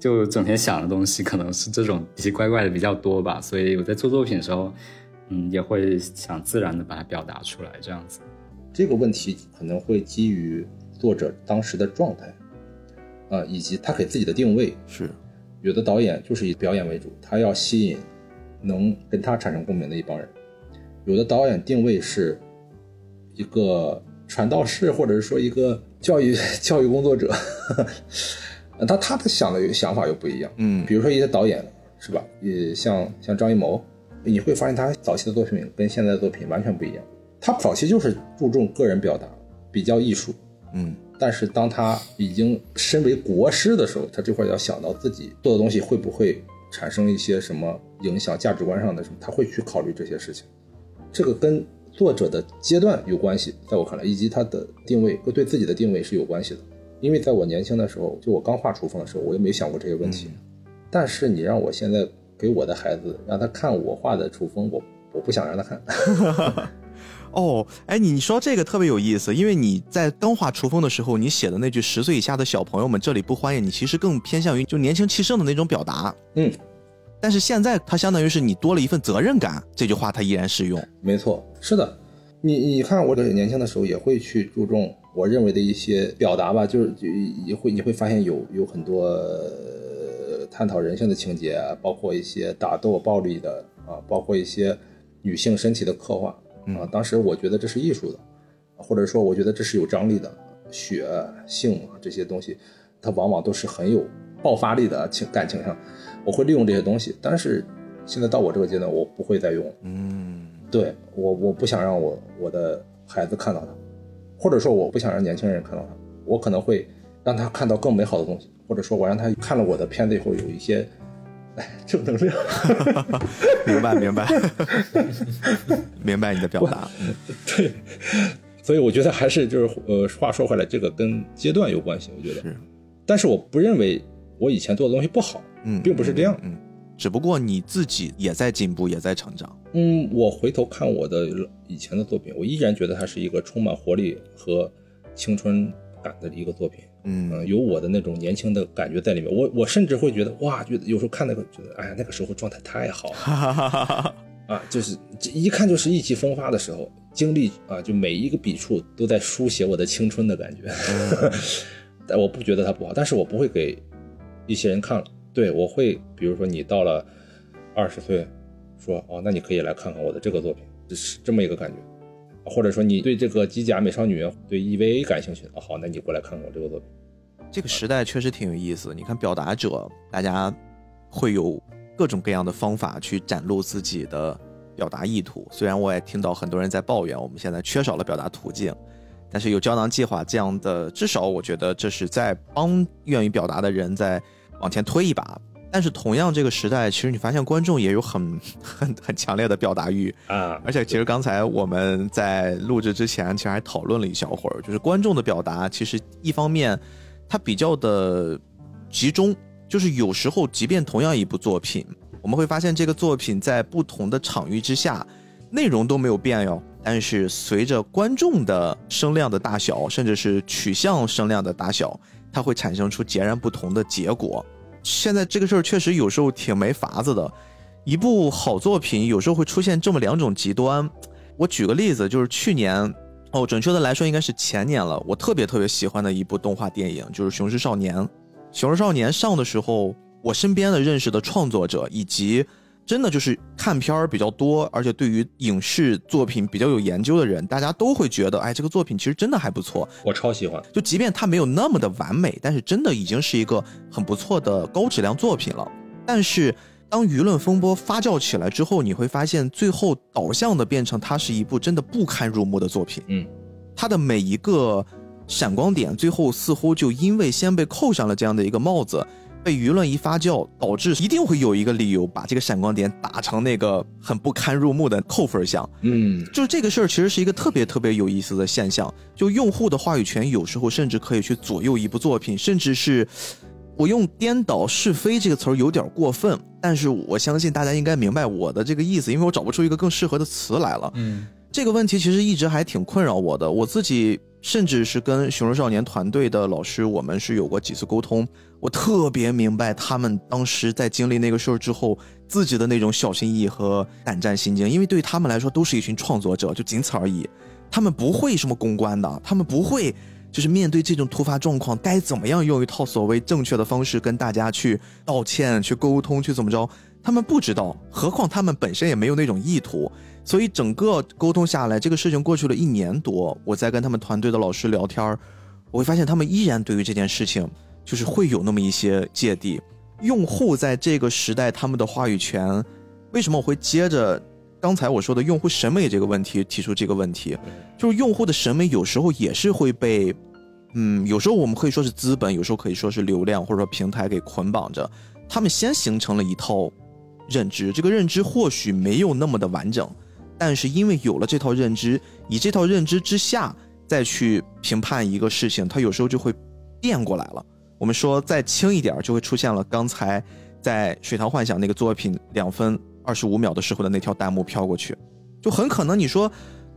就整天想的东西可能是这种奇奇怪怪的比较多吧，所以我在做作品的时候，嗯，也会想自然的把它表达出来，这样子。这个问题可能会基于作者当时的状态，啊、以及他给自己的定位。是，有的导演就是以表演为主，他要吸引能跟他产生共鸣的一帮人；有的导演定位是一个传道士，或者是说一个教育 教育工作者，呃他他的想的想法又不一样。嗯比如说一些导演是吧，也像像张艺谋，你会发现他早期的作品跟现在的作品完全不一样。他早期就是注重个人表达，比较艺术，嗯但是当他已经身为国师的时候，他这块要想到自己做的东西会不会产生一些什么影响，价值观上的什么，他会去考虑这些事情。这个跟作者的阶段有关系，在我看来，以及他的定位和对自己的定位是有关系的。因为在我年轻的时候，就我刚画厨房的时候，我也没想过这些问题。但是你让我现在给我的孩子让他看我画的厨房，我我不想让他看。哦，哎，你说这个特别有意思，因为你在刚画厨风的时候，你写的那句“十岁以下的小朋友们这里不欢迎”，你其实更偏向于就年轻气盛的那种表达。嗯，但是现在它相当于是你多了一份责任感，这句话它依然适用。没错，是的。你你看，我这年轻的时候也会去注重我认为的一些表达吧，就是就也会你会发现有有很多、呃探讨人性的情节啊，包括一些打斗暴力的啊，包括一些女性身体的刻画啊。当时我觉得这是艺术的，或者说我觉得这是有张力的，血性啊这些东西，它往往都是很有爆发力的情感情上，我会利用这些东西。但是现在到我这个阶段，我不会再用。嗯，对我，我不想让我我的孩子看到它，或者说我不想让年轻人看到它，我可能会让他看到更美好的东西，或者说我让他看了我的片子以后有一些，哎，正能量。明 白明白，明白你的表达。对，所以我觉得还是就是呃，话说回来，这个跟阶段有关系，我觉得。是，但是我不认为我以前做的东西不好，嗯，并不是这样。嗯，只不过你自己也在进步，也在成长。嗯，我回头看我的以前的作品，我依然觉得它是一个充满活力和青春感的一个作品。嗯嗯，有我的那种年轻的感觉在里面。我我甚至会觉得哇，觉得有时候看那个，觉得哎呀，那个时候状态太好了哈哈哈哈哈。啊，就是这一看就是意气风发的时候，经历啊，就每一个笔触都在书写我的青春的感觉。但我不觉得它不好，但是我不会给一些人看了。对我会，比如说你到了二十岁，说哦，那你可以来看看我的这个作品，是这么一个感觉。或者说你对这个机甲美少女对 EVA 感兴趣，哦好，那你过来看看我这个作品。这个时代确实挺有意思。你看，表达者大家会有各种各样的方法去展露自己的表达意图。虽然我也听到很多人在抱怨我们现在缺少了表达途径，但是有胶囊计划这样的，至少我觉得这是在帮愿意表达的人在往前推一把。但是同样这个时代，其实你发现观众也有很 很很强烈的表达欲，啊，而且其实刚才我们在录制之前，其实还讨论了一小会儿，就是观众的表达，其实一方面它比较的集中，就是有时候即便同样一部作品，我们会发现这个作品在不同的场域之下，内容都没有变哟，但是随着观众的声量的大小，甚至是取向声量的大小，它会产生出截然不同的结果。现在这个事儿确实有时候挺没法子的，一部好作品有时候会出现这么两种极端。我举个例子，就是去年，哦，准确的来说应该是前年了。我特别特别喜欢的一部动画电影就是《雄狮少年》。《雄狮少年》上的时候，我身边的认识的创作者以及真的就是看片儿比较多，而且对于影视作品比较有研究的人，大家都会觉得，哎，这个作品其实真的还不错。我超喜欢，就即便它没有那么的完美，但是真的已经是一个很不错的高质量作品了。但是当舆论风波发酵起来之后，你会发现最后导向的变成它是一部真的不堪入目的作品。嗯，它的每一个闪光点，最后似乎就因为先被扣上了这样的一个帽子。被舆论一发酵，导致一定会有一个理由把这个闪光点打成那个很不堪入目的扣分项。嗯，就是这个事儿其实是一个特别特别有意思的现象。就用户的话语权有时候甚至可以去左右一部作品，甚至是我用颠倒是非这个词儿有点过分，但是我相信大家应该明白我的这个意思，因为我找不出一个更适合的词来了。嗯，这个问题其实一直还挺困扰我的，我自己甚至是跟熊肉少年团队的老师，我们是有过几次沟通。我特别明白他们当时在经历那个事儿之后，自己的那种小心翼翼和胆战心惊，因为对他们来说都是一群创作者，就仅此而已。他们不会什么公关的，他们不会就是面对这种突发状况该怎么样用一套所谓正确的方式跟大家去道歉、去沟通、去怎么着，他们不知道。何况他们本身也没有那种意图，所以整个沟通下来，这个事情过去了一年多，我在跟他们团队的老师聊天我会发现他们依然对于这件事情。就是会有那么一些芥蒂，用户在这个时代他们的话语权，为什么我会接着刚才我说的用户审美这个问题提出这个问题？就是用户的审美有时候也是会被，嗯，有时候我们可以说是资本，有时候可以说是流量或者说平台给捆绑着，他们先形成了一套认知，这个认知或许没有那么的完整，但是因为有了这套认知，以这套认知之下再去评判一个事情，它有时候就会变过来了。我们说再轻一点，就会出现了刚才在《水塘幻想》那个作品两分二十五秒的时候的那条弹幕飘过去，就很可能你说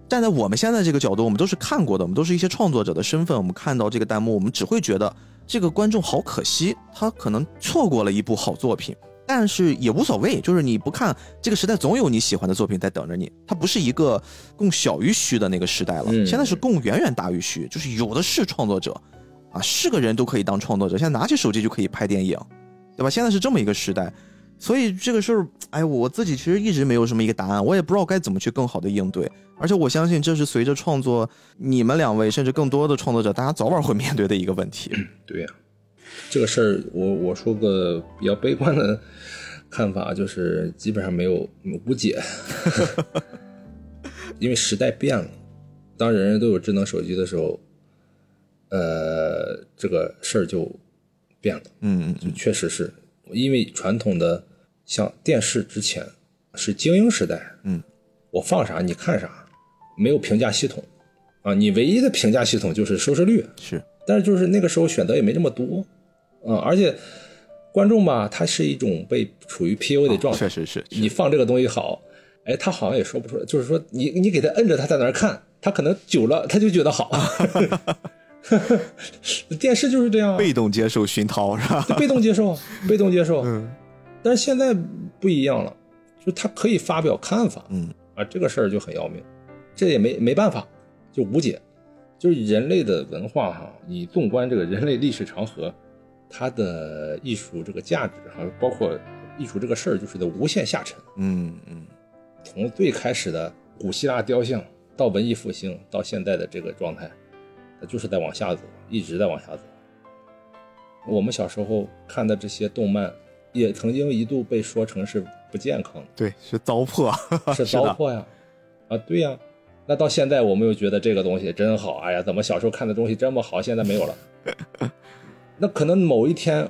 站在我们现在这个角度，我们都是看过的，我们都是一些创作者的身份，我们看到这个弹幕，我们只会觉得这个观众好可惜，他可能错过了一部好作品，但是也无所谓，就是你不看这个时代，总有你喜欢的作品在等着你，它不是一个供小于虚的那个时代了，现在是供远远大于虚，就是有的是创作者。啊，是个人都可以当创作者，现在拿起手机就可以拍电影，对吧？现在是这么一个时代，所以这个事儿，哎，我自己其实一直没有什么一个答案，我也不知道该怎么去更好的应对。而且我相信，这是随着创作，你们两位甚至更多的创作者，大家早晚会面对的一个问题。对呀，这个事儿，我我说个比较悲观的看法，就是基本上没有无解，因为时代变了，当人人都有智能手机的时候。呃，这个事儿就变了，嗯嗯，确实是因为传统的像电视之前是精英时代，嗯，我放啥你看啥，没有评价系统啊，你唯一的评价系统就是收视率，是，但是就是那个时候选择也没这么多，啊，而且观众吧，他是一种被处于 PU 的状态，确实是，你放这个东西好，哎，他好像也说不出来，就是说你你给他摁着他在那儿看，他可能久了他就觉得好。电视就是这样，被动接受熏陶是吧？被动接受，被动接受。嗯，但是现在不一样了，就他可以发表看法。嗯啊，这个事儿就很要命，这也没没办法，就无解。就是人类的文化哈，你纵观这个人类历史长河，它的艺术这个价值哈，包括艺术这个事儿，就是在无限下沉。嗯嗯，从最开始的古希腊雕像，到文艺复兴，到现在的这个状态。它就是在往下走，一直在往下走。我们小时候看的这些动漫，也曾经一度被说成是不健康的，对，是糟粕，是 糟粕呀，啊，对呀。那到现在，我们又觉得这个东西真好，哎呀，怎么小时候看的东西这么好，现在没有了？那可能某一天，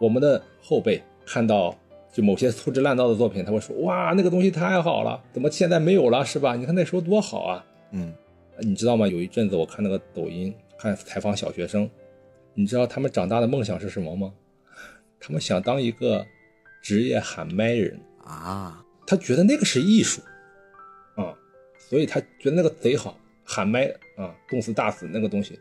我们的后辈看到就某些粗制滥造的作品，他会说：“哇，那个东西太好了，怎么现在没有了？是吧？你看那时候多好啊！”嗯。你知道吗？有一阵子我看那个抖音，看采访小学生，你知道他们长大的梦想是什么吗？他们想当一个职业喊麦人啊！他觉得那个是艺术啊，所以他觉得那个贼好，喊麦啊，动词大词那个东西，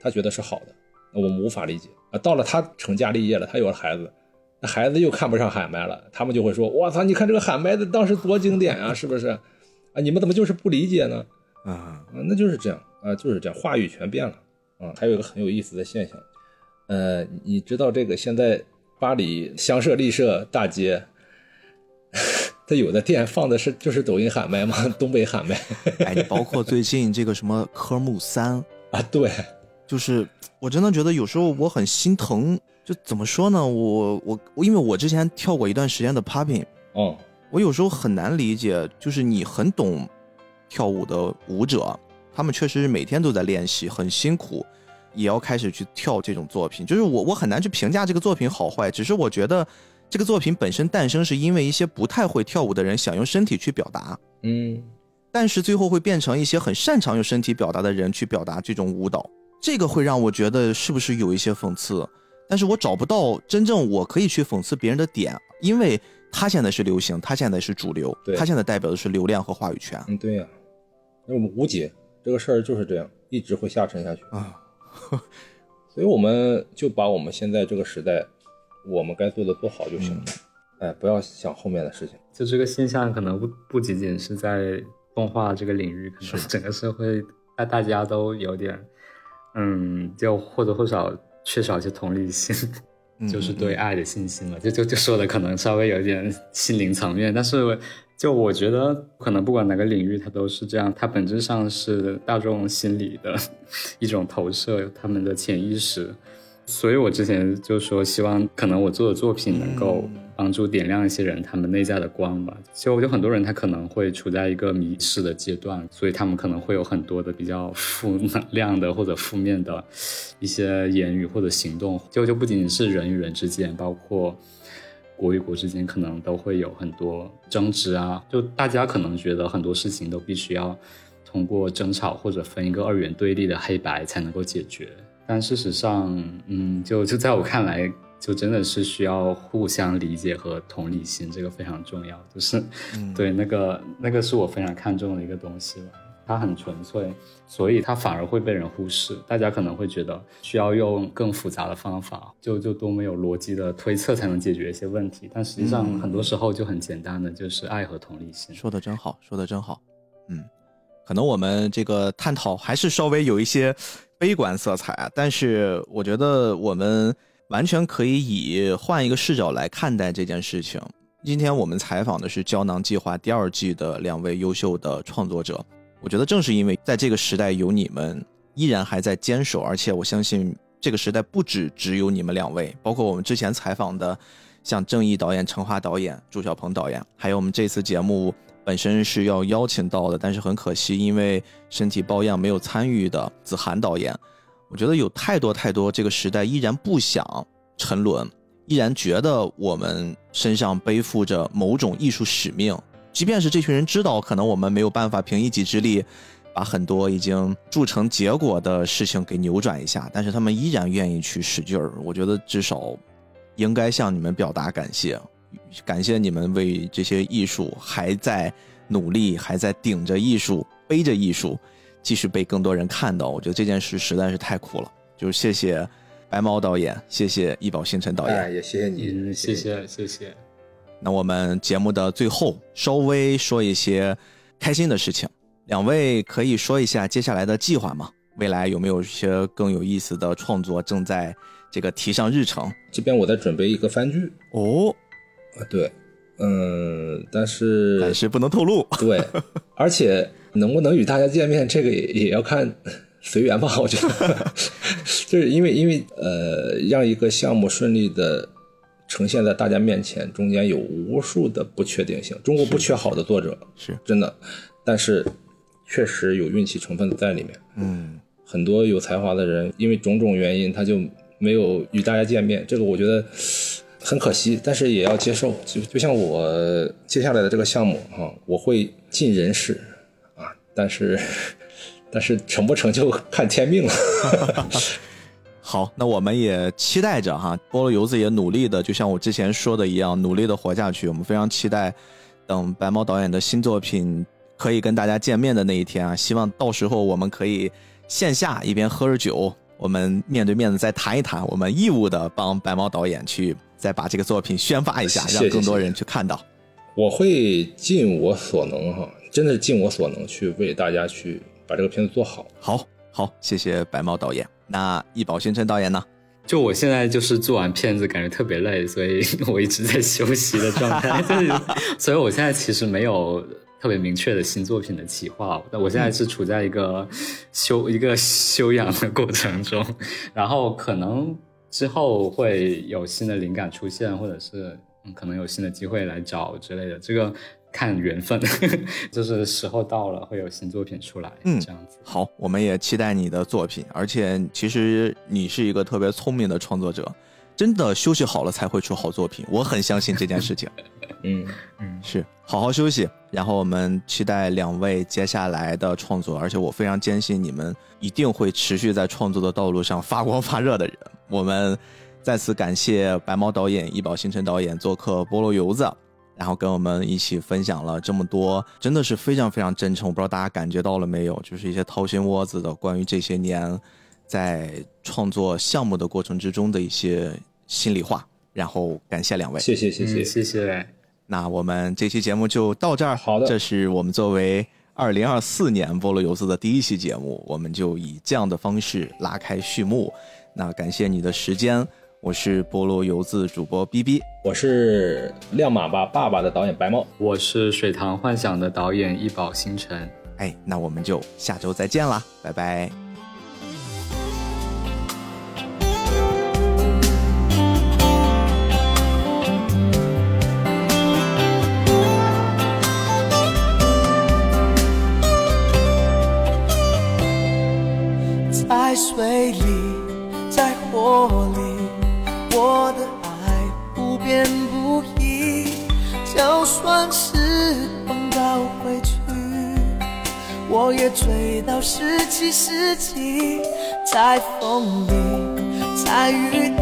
他觉得是好的。那我们无法理解啊。到了他成家立业了，他有了孩子，那孩子又看不上喊麦了，他们就会说：“我操，你看这个喊麦的当时多经典啊，是不是？啊，你们怎么就是不理解呢？”啊那就是这样啊，就是这样，话语权变了啊。还有一个很有意思的现象，呃，你知道这个现在巴黎香榭丽舍大街 它有的店放的是就是抖音喊麦嘛，东北喊麦。哎，你 包括最近这个什么科目三啊，对，就是我真的觉得有时候我很心疼。就怎么说呢？我我我，因为我之前跳过一段时间的 popping，哦，我有时候很难理解，就是你很懂跳舞的舞者，他们确实是每天都在练习，很辛苦，也要开始去跳这种作品。就是我我很难去评价这个作品好坏，只是我觉得。这个作品本身诞生是因为一些不太会跳舞的人想用身体去表达，嗯，但是最后会变成一些很擅长用身体表达的人去表达这种舞蹈，这个会让我觉得是不是有一些讽刺？但是我找不到真正我可以去讽刺别人的点，因为他现在是流行，他现在是主流，他现在代表的是流量和话语权。嗯，对呀，那我们无解，这个事儿就是这样，一直会下沉下去啊，所以我们就把我们现在这个时代。我们该做的做好就行了，哎，不要想后面的事情。就这个现象，可能不不仅仅是在动画这个领域，可能整个社会，大大家都有点，嗯，就或多或少缺少一些同理心，就是对爱的信心了。就就就说的可能稍微有点心灵层面，但是就我觉得，可能不管哪个领域，它都是这样，它本质上是大众心理的 一种投射，他们的潜意识。所以，我之前就说，希望可能我做的作品能够帮助点亮一些人他们内在的光吧。就就很多人他可能会处在一个迷失的阶段，所以他们可能会有很多的比较负能量的或者负面的一些言语或者行动。就就不仅仅是人与人之间，包括国与国之间，可能都会有很多争执啊。就大家可能觉得很多事情都必须要通过争吵或者分一个二元对立的黑白才能够解决。但事实上，嗯，就就在我看来，就真的是需要互相理解和同理心，这个非常重要。就是，对那个那个是我非常看重的一个东西吧。它很纯粹，所以它反而会被人忽视。大家可能会觉得需要用更复杂的方法，就就多么有逻辑的推测才能解决一些问题。但实际上，很多时候就很简单的，就是爱和同理心。说的真好，说的真好。嗯，可能我们这个探讨还是稍微有一些。悲观色彩啊，但是我觉得我们完全可以以换一个视角来看待这件事情。今天我们采访的是《胶囊计划》第二季的两位优秀的创作者，我觉得正是因为在这个时代有你们依然还在坚守，而且我相信这个时代不止只有你们两位，包括我们之前采访的像正义导演陈华导演、朱小鹏导演，还有我们这次节目。本身是要邀请到的，但是很可惜，因为身体抱恙没有参与的子涵导演。我觉得有太多太多，这个时代依然不想沉沦，依然觉得我们身上背负着某种艺术使命。即便是这群人知道，可能我们没有办法凭一己之力把很多已经铸成结果的事情给扭转一下，但是他们依然愿意去使劲儿。我觉得至少应该向你们表达感谢。感谢你们为这些艺术还在努力，还在顶着艺术、背着艺术，继续被更多人看到。我觉得这件事实在是太酷了。就是谢谢白猫导演，谢谢易宝星辰导演，也谢谢你，谢谢谢谢。那我们节目的最后稍微说一些开心的事情，两位可以说一下接下来的计划吗？未来有没有一些更有意思的创作正在这个提上日程？这边我在准备一个番剧哦。啊，对，嗯，但是但是不能透露。对，而且能不能与大家见面，这个也也要看随缘吧。我觉得，就是因为因为呃，让一个项目顺利的呈现在大家面前，中间有无数的不确定性。中国不缺好的作者，是真的，但是确实有运气成分在里面。嗯，很多有才华的人，因为种种原因，他就没有与大家见面。这个我觉得。很可惜，但是也要接受。就就像我接下来的这个项目啊，我会尽人事啊，但是 但是成不成就看天命了。好，那我们也期待着哈，菠萝油子也努力的，就像我之前说的一样，努力的活下去。我们非常期待等白猫导演的新作品可以跟大家见面的那一天啊，希望到时候我们可以线下一边喝着酒，我们面对面的再谈一谈，我们义务的帮白猫导演去。再把这个作品宣发一下，让更多人去看到。我会尽我所能，哈，真的是尽我所能去为大家去把这个片子做好。好，好，谢谢白猫导演。那易宝星辰导演呢？就我现在就是做完片子，感觉特别累，所以 我一直在休息的状态。所以我现在其实没有特别明确的新作品的企划。但我现在是处在一个修一个修养的过程中，然后可能之后会有新的灵感出现，或者是可能有新的机会来找之类的。这个。看缘分，就是时候到了，会有新作品出来。嗯，这样子。好，我们也期待你的作品。而且，其实你是一个特别聪明的创作者，真的休息好了才会出好作品。我很相信这件事情。嗯嗯，是好好休息。然后我们期待两位接下来的创作。而且我非常坚信你们一定会持续在创作的道路上发光发热的人。我们再次感谢白猫导演、易宝星辰导演做客菠萝油子。然后跟我们一起分享了这么多，真的是非常非常真诚。我不知道大家感觉到了没有，就是一些掏心窝子的关于这些年在创作项目的过程之中的一些心里话。然后感谢两位，谢谢谢谢谢谢。那我们这期节目就到这儿。好的，这是我们作为二零二四年菠萝游子的第一期节目，我们就以这样的方式拉开序幕。那感谢你的时间。我是菠萝油子主播 B B，我是亮马吧爸爸的导演白猫，我是水塘幻想的导演一宝星辰。哎，那我们就下周再见啦，拜拜。在水里，在火里。我的爱不变不移，就算是碰到回去，我也追到十七世纪。在风里，在雨里，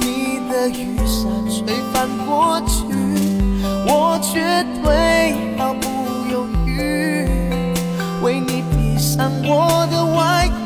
你的雨伞吹翻过去，我绝对毫不犹豫，为你披上我的外衣。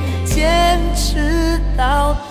坚持到底。